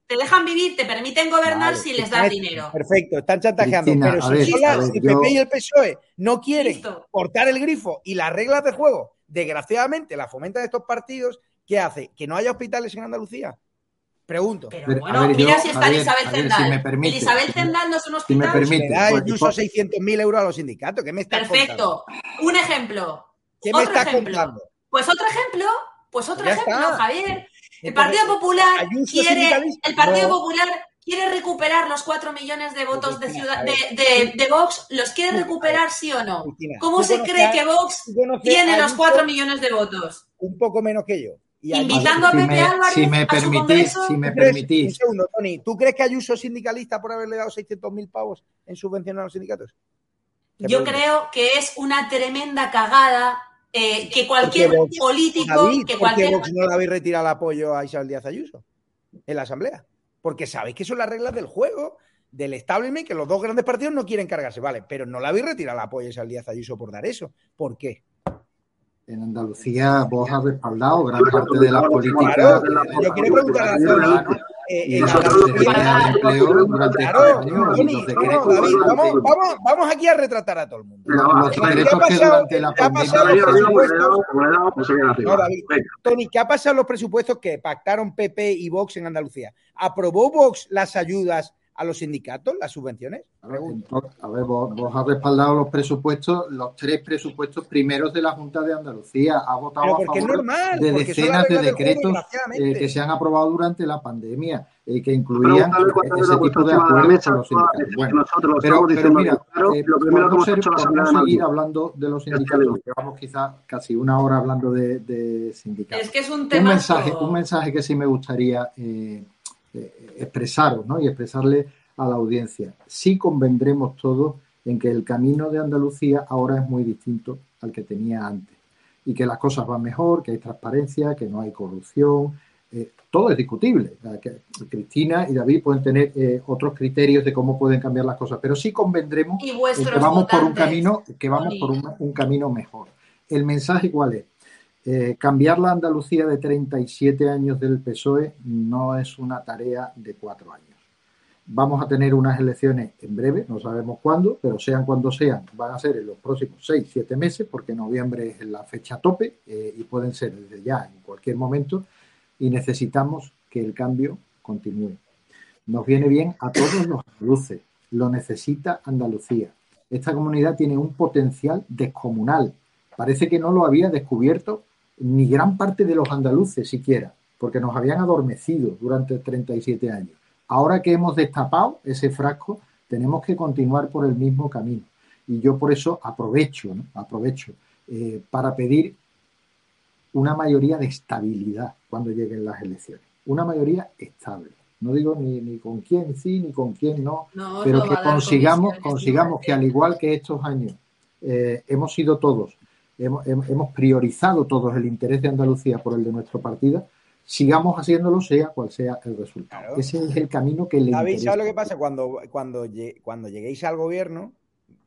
te dejan vivir, te permiten gobernar Vale, si les das dinero. Perfecto, están chantajeando. Cristina, pero si, ver, si yo- PP y el PSOE no quieren Listo. cortar el grifo y las reglas de juego, desgraciadamente las fomentan estos partidos, ¿qué hace? ¿Que no haya hospitales en Andalucía? Pregunto. Pero bueno, ver, mira yo- si está a ver, Elizabeth a Zendal. si me permite, Elizabeth si me- Zendal no es un si me hospital. permite. Le da pues, incluso pues- 600.000 euros a los sindicatos. ¿Qué me estás contando? Perfecto. Un ejemplo. ¿Qué me Otro estás ejemplo. contando? Pues otro ejemplo, pues otro Ya ejemplo, está. Javier. El Entonces, Partido Popular Ayuso quiere, el Partido No. Popular quiere recuperar los cuatro millones de votos de, ciudad, a de, ver. de- de Vox? ¿Los quiere a recuperar sí o no? Cristina, ¿Cómo se cree a- que Vox tiene a los Ayuso cuatro millones de votos? Un poco menos que yo. Y Invitando a si Pepe me, Álvarez si me a su permitís, congreso. si me ¿Tú crees- Un permitís, segundo, Tony. ¿Tú crees que Ayuso es sindicalista por haberle dado 600.000 pavos en subvención a los sindicatos? Yo creo que es una tremenda cagada eh, que cualquier Porque político, David, que ¿por qué cualquier Vox no le habéis retirado el apoyo a Isabel Díaz Ayuso en la Asamblea? Porque sabéis que son las reglas del juego, del establishment, que los dos grandes partidos no quieren cargarse, vale, pero no le habéis retirado el apoyo a Isabel Díaz Ayuso por dar eso. ¿Por qué? en Andalucía vos has respaldado gran parte de las políticas. Claro, de- yo quiero preguntarle a Tony, eh, durante- vamos, aquí a retratar a todo el mundo. Tony, ¿qué ha pasado en los presupuestos que pactaron PP y Vox en Andalucía? ¿Aprobó Vox las ayudas a los sindicatos, las subvenciones? A ver, vos, vos has respaldado los presupuestos, los tres presupuestos primeros de la Junta de Andalucía. Ha votado a favor normal, de decenas de juego, decretos eh, que se han aprobado durante la pandemia y que incluían ese tipo de acuerdos con los sindicatos. Bueno, nosotros lo pero, mira, claro, eh, lo primero que hemos hecho de seguir hablando de los sindicatos, llevamos quizás casi una hora hablando de, de sindicatos. Es que es un un tema. mensaje, un mensaje que sí me gustaría eh, eh, expresaros ¿no? y expresarle a la audiencia. Sí convendremos todos en que el camino de Andalucía ahora es muy distinto al que tenía antes y que las cosas van mejor, que hay transparencia, que no hay corrupción. eh, todo es discutible. Que Cristina y David pueden tener eh, otros criterios de cómo pueden cambiar las cosas, pero sí convendremos que vamos por un camino, que vamos por un, un camino mejor. ¿El mensaje cuál es? Eh, cambiar la Andalucía de 37 años del PSOE no es una tarea de cuatro años. Vamos a tener unas elecciones en breve, no sabemos cuándo, pero sean cuando sean, van a ser en los próximos seis, siete meses, porque noviembre es la fecha tope eh, y pueden ser desde ya, en cualquier momento, y necesitamos que el cambio continúe. Nos viene bien a todos los andaluces, lo necesita Andalucía. Esta comunidad tiene un potencial descomunal. Parece que no lo había descubierto ni gran parte de los andaluces siquiera, porque nos habían adormecido durante 37 años. Ahora que hemos destapado ese frasco, tenemos que continuar por el mismo camino. Y yo por eso aprovecho, ¿no? aprovecho eh, para pedir una mayoría de estabilidad cuando lleguen las elecciones. Una mayoría estable. No digo ni, ni con quién sí, ni con quién no, pero que consigamos, consigamos que al igual que estos años eh, hemos sido todos, hemos, hemos- hemos priorizado todos el interés de Andalucía por el de nuestro partido, sigamos haciéndolo sea cual sea el resultado. Ese es el camino que le. ¿sabes lo que pasa? Cuando, cuando, cuando lleguéis al gobierno,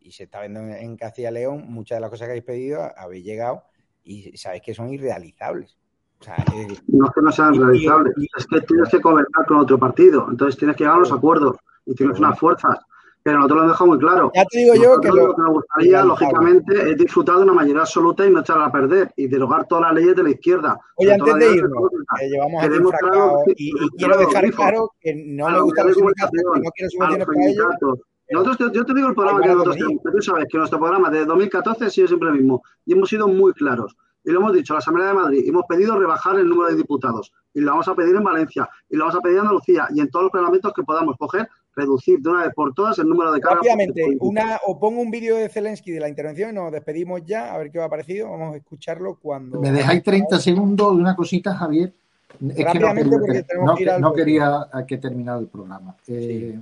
y se está viendo en, en Castilla y León, muchas de las cosas que habéis pedido habéis llegado y sabéis que son irrealizables. O sea, eh, No es que no sean realizables, es que tienes que gobernar con otro partido, entonces tienes que llegar a los acuerdos y tienes unas fuerzas. Pero nosotros lo hemos dejado muy claro. Ya te digo yo que lo- que nos gustaría, lógicamente, es disfrutar de una mayoría absoluta y no echarla a perder y derogar todas las leyes de la izquierda. Oye, antes de irnos, que llevamos claro- y, y quiero dejar claro que no me que comunicación, no quiero subvenciones para ellos. Nosotros, yo te digo el programa que nosotros tenemos, que tú sabes que nuestro programa de 2014 ha sido siempre el mismo y hemos sido muy claros. Y lo hemos dicho a la Asamblea de Madrid, hemos pedido rebajar el número de diputados y lo vamos a pedir en Valencia y lo vamos a pedir en Andalucía y en todos los parlamentos que podamos coger, reducir de una vez por todas el número de cargas. Rápidamente, una, o pongo un vídeo de Zelensky de la intervención y nos despedimos ya, a ver qué os ha parecido. Vamos a escucharlo cuando. ¿Me dejáis 30 segundos de una cosita, Javier? Es que no quería, porque que, no, que ir al no corte. quería a que terminar el programa. Eh,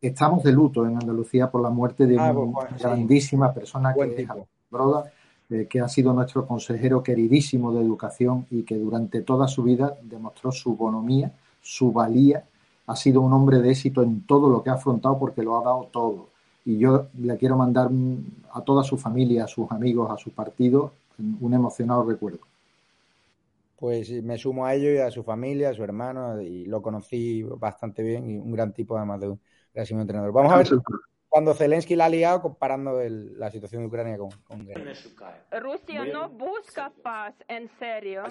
Estamos de luto en Andalucía por la muerte de Ah, una pues, sí. grandísima persona Buen que tipo. es Broda, eh, que ha sido nuestro consejero queridísimo de educación y que durante toda su vida demostró su bonomía, su valía. Ha sido un hombre de éxito en todo lo que ha afrontado porque lo ha dado todo. Y yo le quiero mandar a toda su familia, a sus amigos, a su partido, un emocionado recuerdo. Pues me sumo a ello y a su familia, a su hermano, y lo conocí bastante bien y un gran tipo además de un grandísimo entrenador. Vamos a ver cuando Zelensky la ha liado comparando el- la situación de Ucrania con, con guerra. Rusia no busca paz en serio.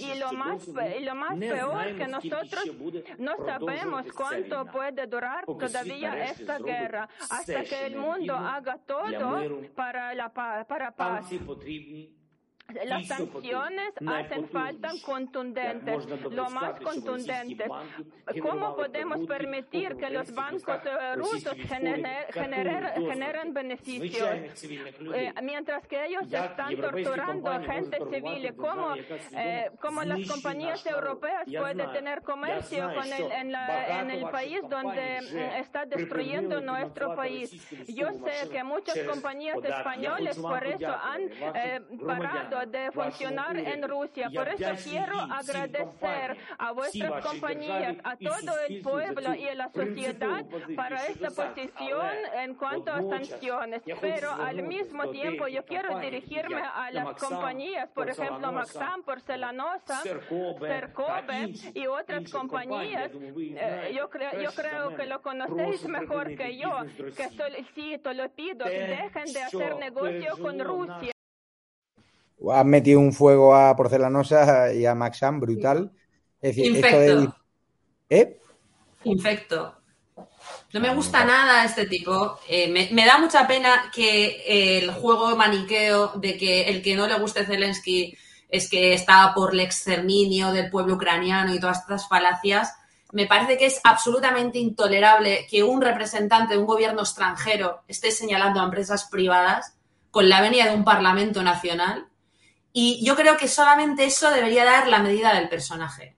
Y lo más, y lo más peor que nosotros no sabemos cuánto puede durar todavía esta guerra hasta que el mundo haga todo para la pa- para paz. Las sanciones hacen falta contundentes, lo más contundentes. ¿Cómo podemos permitir que los bancos eh, rusos generen beneficios eh, mientras que ellos están torturando a gente civil? ¿Cómo, eh, cómo las compañías europeas pueden tener comercio con el, en, en, el país donde mm, está destruyendo nuestro país? Yo sé que muchas compañías españolas por eso han parado de funcionar en Rusia. Por eso quiero agradecer a vuestras compañías, a todo el pueblo y a la sociedad para esta posición en cuanto a sanciones. Pero al mismo tiempo yo quiero dirigirme a las compañías, por ejemplo, Maxam, Porcelanosa, Cercobe y otras compañías. Eh, yo, creo, yo creo que lo conocéis mejor que yo, que solicito, lo pido, dejen de hacer negocio con Rusia. Han metido un fuego a Porcelanosa y a Maxam brutal. Es decir, Infecto. esto de... ¿Eh? Infecto. No me gusta nada este tipo. Eh, me, me, da mucha pena que el juego maniqueo de que el que no le guste Zelensky es que está por el exterminio del pueblo ucraniano y todas estas falacias. Me parece que es absolutamente intolerable que un representante de un gobierno extranjero esté señalando a empresas privadas con la venia de un Parlamento Nacional y yo creo que solamente eso debería dar la medida del personaje.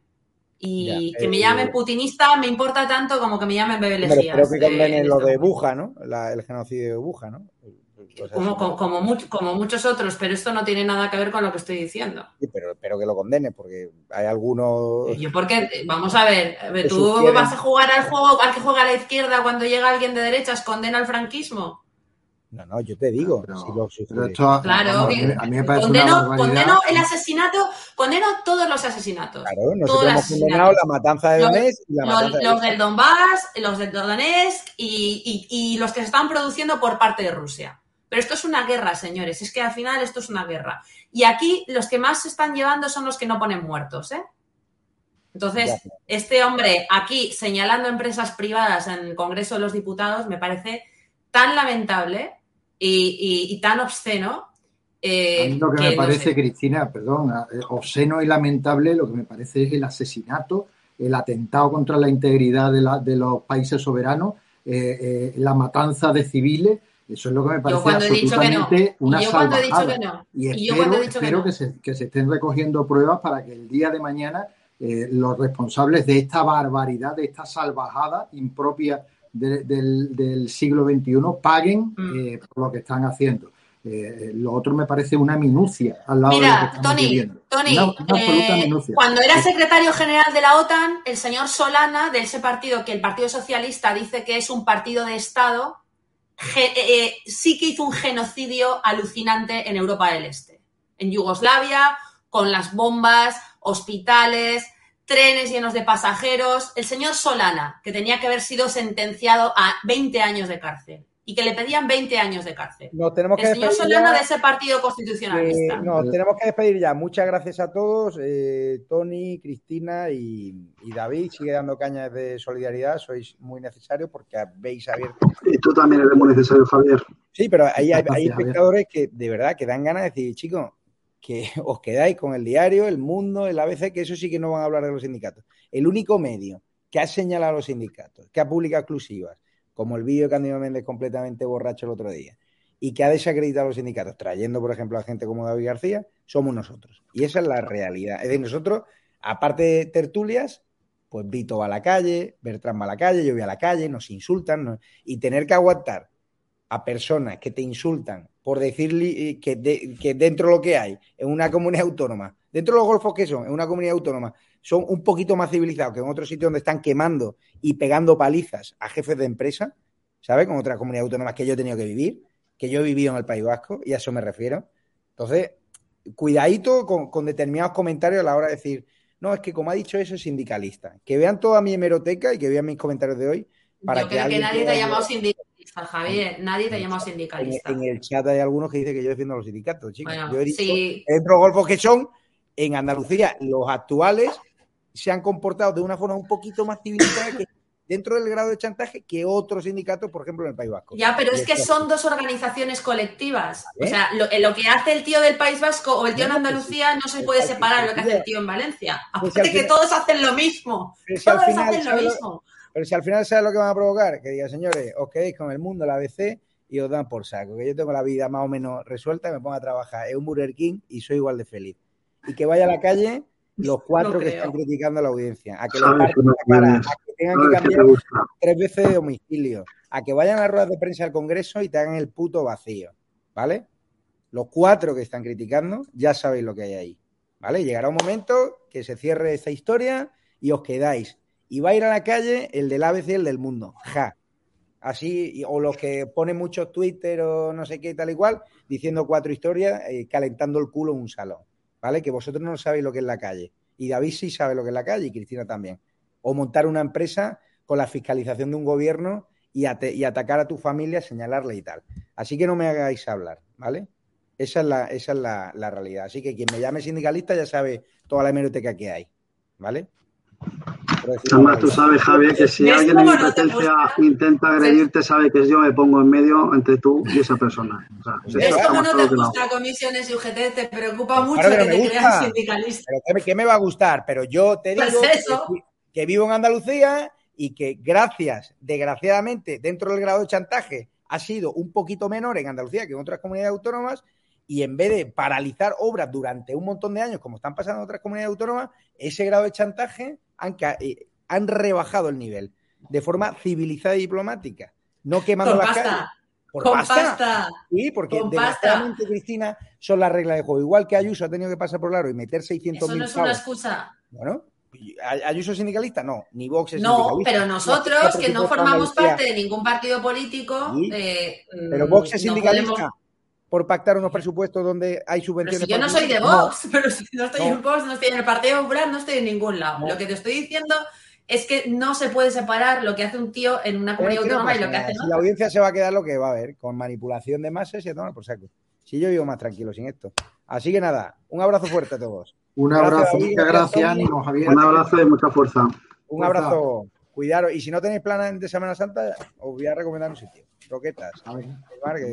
Y ya, que me llame putinista me importa tanto como que me llamen bebelesías. Pero creo que condenen eh, lo de Buja, ¿no? La, el genocidio de Buja, ¿no? Pues como, como, como, much, como, muchos otros, pero esto no tiene nada que ver con lo que estoy diciendo. Sí, pero, pero que lo condene, porque hay algunos. Yo, porque, vamos a ver, a ver tú sugieren... vas a jugar al juego al que juega a la izquierda cuando llega alguien de derechas, condena al franquismo. No, no, yo te digo. Pero, si lo pero esto, claro, a, mí, a mí me parece condeno, una condeno el asesinato, condeno todos los asesinatos. Claro, nosotros hemos condenado la matanza de Donetsk y la los, matanza de los del Donbass, los del Donetsk y, y, y los que se están produciendo por parte de Rusia. Pero esto es una guerra, señores. Es que al final esto es una guerra. Y aquí los que más se están llevando son los que no ponen muertos, ¿eh? Entonces, este hombre aquí señalando empresas privadas en el Congreso de los Diputados me parece tan lamentable y, y, y tan obsceno. Eh, a mí lo que, que me parece, no sé. Cristina, perdón, eh, obsceno y lamentable, lo que me parece es el asesinato, el atentado contra la integridad de, la, de los países soberanos, eh, eh, la matanza de civiles. Eso es lo que me parece absolutamente no. una y yo salvajada. He dicho que no. Y, y espero, yo he dicho espero que, que, se, que, se, estén recogiendo pruebas para que el día de mañana eh, los responsables de esta barbaridad, de esta salvajada impropia de, del, del, siglo XXI paguen mm. eh, por lo que están haciendo. Eh, lo otro me parece una minucia al lado Mira, de lo que estamos Tony, viviendo. Tony una, una absoluta eh, minucia. cuando era secretario general de la OTAN, el señor Solana, de ese partido que el Partido Socialista dice que es un partido de Estado, eh, sí que hizo un genocidio alucinante en Europa del Este. En Yugoslavia, con las bombas, hospitales, trenes llenos de pasajeros. El señor Solana, que tenía que haber sido sentenciado a 20 años de cárcel y que le pedían 20 años de cárcel. No, tenemos que el señor Solana ya, de ese partido constitucionalista. Eh, no, tenemos que despedir ya. Muchas gracias a todos. Eh, Tony, Cristina y, y, David. Sigue dando cañas de solidaridad. Sois muy necesarios porque habéis abierto. Y tú también eres muy necesario, Javier. Sí, pero hay, hay, hay espectadores que de verdad que dan ganas de decir, chicos, que os quedáis con el diario, el mundo, el ABC, que eso sí que no van a hablar de los sindicatos. El único medio que ha señalado a los sindicatos, que ha publicado exclusivas, como el vídeo de Candido Méndez completamente borracho el otro día, y que ha desacreditado a los sindicatos, trayendo, por ejemplo, a gente como David García, somos nosotros. Y esa es la realidad. Es decir, nosotros, aparte de tertulias, pues Vito va a la calle, Bertrán va a la calle, yo voy a la calle, nos insultan, y tener que aguantar a personas que te insultan por decirle que, de, que dentro de lo que hay en una comunidad autónoma, dentro de los golfos que son, en una comunidad autónoma, son un poquito más civilizados que en otros sitios donde están quemando y pegando palizas a jefes de empresa, ¿sabes? Con otras comunidades autónomas que yo he tenido que vivir, que yo he vivido en el País Vasco, y a eso me refiero. Entonces, cuidadito con, con determinados comentarios a la hora de decir, no, es que como ha dicho eso es sindicalista. Que vean toda mi hemeroteca y que vean mis comentarios de hoy. Para yo creo que, que nadie te ha llamado sindicalista, Javier. Nadie te ha llamado sindicalista. En, en, el chat hay algunos que dicen que yo defiendo a los sindicatos, chicos. Bueno, yo he dicho, sí. dentro de los golfos que son, en Andalucía, los actuales se han comportado de una forma un poquito más civilizada que, dentro del grado de chantaje que otros sindicatos, por ejemplo, en el País Vasco. Ya, pero es que son dos organizaciones colectivas. O sea, lo, eh, lo que hace el tío del País Vasco o el tío en pues Andalucía no se Pues puede separar final, lo que hace el tío en Valencia. Pues Aparte que final- todos hacen lo mismo. Al Todos final, hacen lo ¿sabes lo- mismo. Pero si al final sabes lo que van a provocar, que digan, señores, os quedéis con el mundo, la ABC, y os dan por saco. Que yo tengo la vida más o menos resuelta, me pongo a trabajar en un Burger King y soy igual de feliz. Y que vaya a la calle los cuatro No que creo. están criticando a la audiencia, a que los no la cara, a que tengan que que te cambiar tres veces de domicilio, a que vayan a ruedas de prensa al Congreso y te hagan el puto vacío, ¿vale? Los cuatro que están criticando ya sabéis lo que hay ahí, ¿vale? Llegará un momento que se cierre esta historia y os quedáis. Y va a ir a la calle el del ABC el del mundo, ja. Así, o los que ponen muchos Twitter o no sé qué tal y cual, diciendo cuatro historias, eh, calentando el culo en un salón, ¿vale? Que vosotros no sabéis lo que es la calle. Y David sí sabe lo que es la calle y Cristina también. O montar una empresa con la fiscalización de un gobierno y, ate- y atacar a tu familia, señalarle y tal. Así que no me hagáis hablar, ¿vale? Esa es la, esa es la, la realidad. Así que quien me llame sindicalista ya sabe toda la hemeroteca que hay, ¿vale? Además, tú sabes, Javier, que si ¿Ves alguien en no competencia intenta agredirte, sabe que yo me pongo en medio entre tú y esa persona. O sea, eso ¿Ves está cómo más no te no. gusta comisiones y UGT? Te preocupa mucho Claro que que te crean gusta. sindicalista. Pero ¿qué me, qué me va a gustar? Pero yo te digo Pues eso. que, que vivo en Andalucía y que gracias, desgraciadamente, dentro del grado de chantaje ha sido un poquito menor en Andalucía que en otras comunidades autónomas y en vez de paralizar obras durante un montón de años, como están pasando en otras comunidades autónomas, ese grado de chantaje han, ca- eh, han rebajado el nivel de forma civilizada y diplomática, no quemando Con las pasta. calles. Por Con pasta. pasta. Sí, porque Con desgraciadamente, Cristina, son las reglas de juego. Igual que Ayuso ha tenido que pasar por el aro y meter 600 Eso no es una excusa. Bueno, ¿Ay- ¿Ayuso es sindicalista? No, ni Vox es No, pero nosotros, que no formamos parte de ningún partido político, Sí. eh, Pero mm, Vox es no sindicalista podemos- por pactar unos presupuestos donde hay Pero subvenciones. si yo no soy de. Vox, pero si no estoy No. en Vox, no estoy en el Partido Popular, no estoy en ningún lado. Lo que te estoy diciendo es que no se puede separar lo que hace un tío en una Eh, comunidad autónoma y pasa lo que hace nada. en Si la audiencia se va a quedar lo que va a haber, con manipulación de masas y a tomar por saco. Si yo vivo más tranquilo sin esto. Así que nada, un abrazo fuerte a todos. Un abrazo, muchas gracias, ánimo, Javier. Un abrazo y mucha fuerza. Un Fuerza. abrazo. Cuidaros. Y si no tenéis planes de Semana Santa, os voy a recomendar un sitio. Roquetas. Hombre.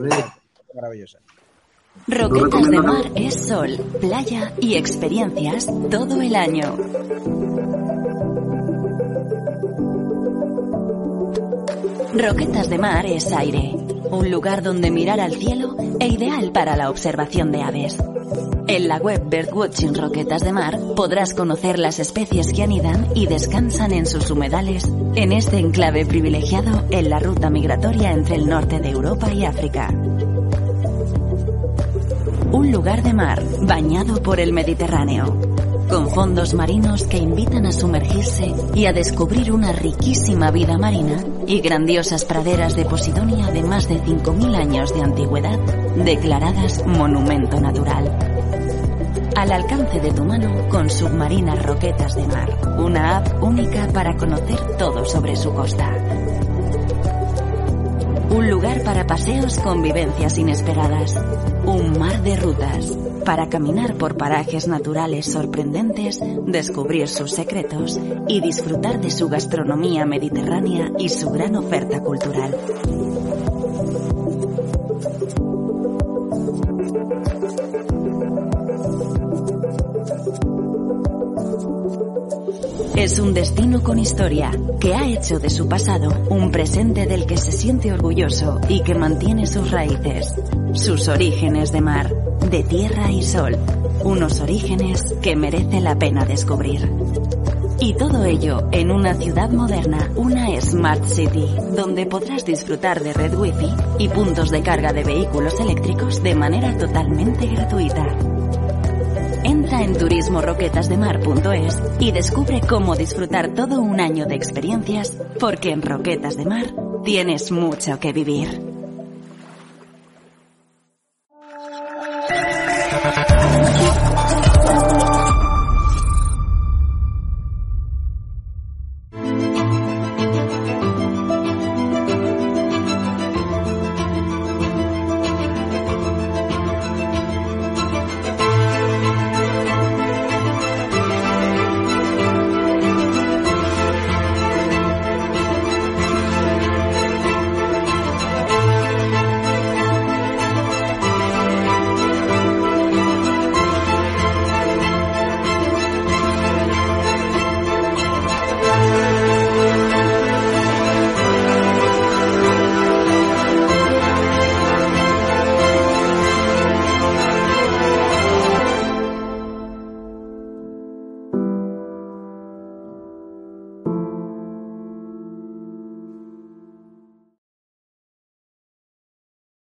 es maravillosa. Roquetas de Mar es sol, playa y experiencias todo el año. Roquetas de Mar es aire, un lugar donde mirar al cielo e ideal para la observación de aves. En la web Birdwatching Roquetas de Mar podrás conocer las especies que anidan y descansan en sus humedales en este enclave privilegiado en la ruta migratoria entre el norte de Europa y África. Un lugar de mar bañado por el Mediterráneo, con fondos marinos que invitan a sumergirse y a descubrir una riquísima vida marina y grandiosas praderas de Posidonia de más de 5.000 años de antigüedad, declaradas monumento natural. Al alcance de tu mano con Submarinas Roquetas de Mar, una app única para conocer todo sobre su costa. Lugar para paseos con vivencias inesperadas. Un mar de rutas. Para caminar por parajes naturales sorprendentes, descubrir sus secretos y disfrutar de su gastronomía mediterránea y su gran oferta cultural. Es un destino con historia que ha hecho de su pasado un presente del que se siente orgulloso y que mantiene sus raíces, sus orígenes de mar, de tierra y sol, unos orígenes que merece la pena descubrir. Y todo ello en una ciudad moderna, una Smart City, donde podrás disfrutar de red wifi y puntos de carga de vehículos eléctricos de manera totalmente gratuita. Entra en turismoroquetasdemar.es y descubre cómo disfrutar todo un año de experiencias, porque en Roquetas de Mar tienes mucho que vivir.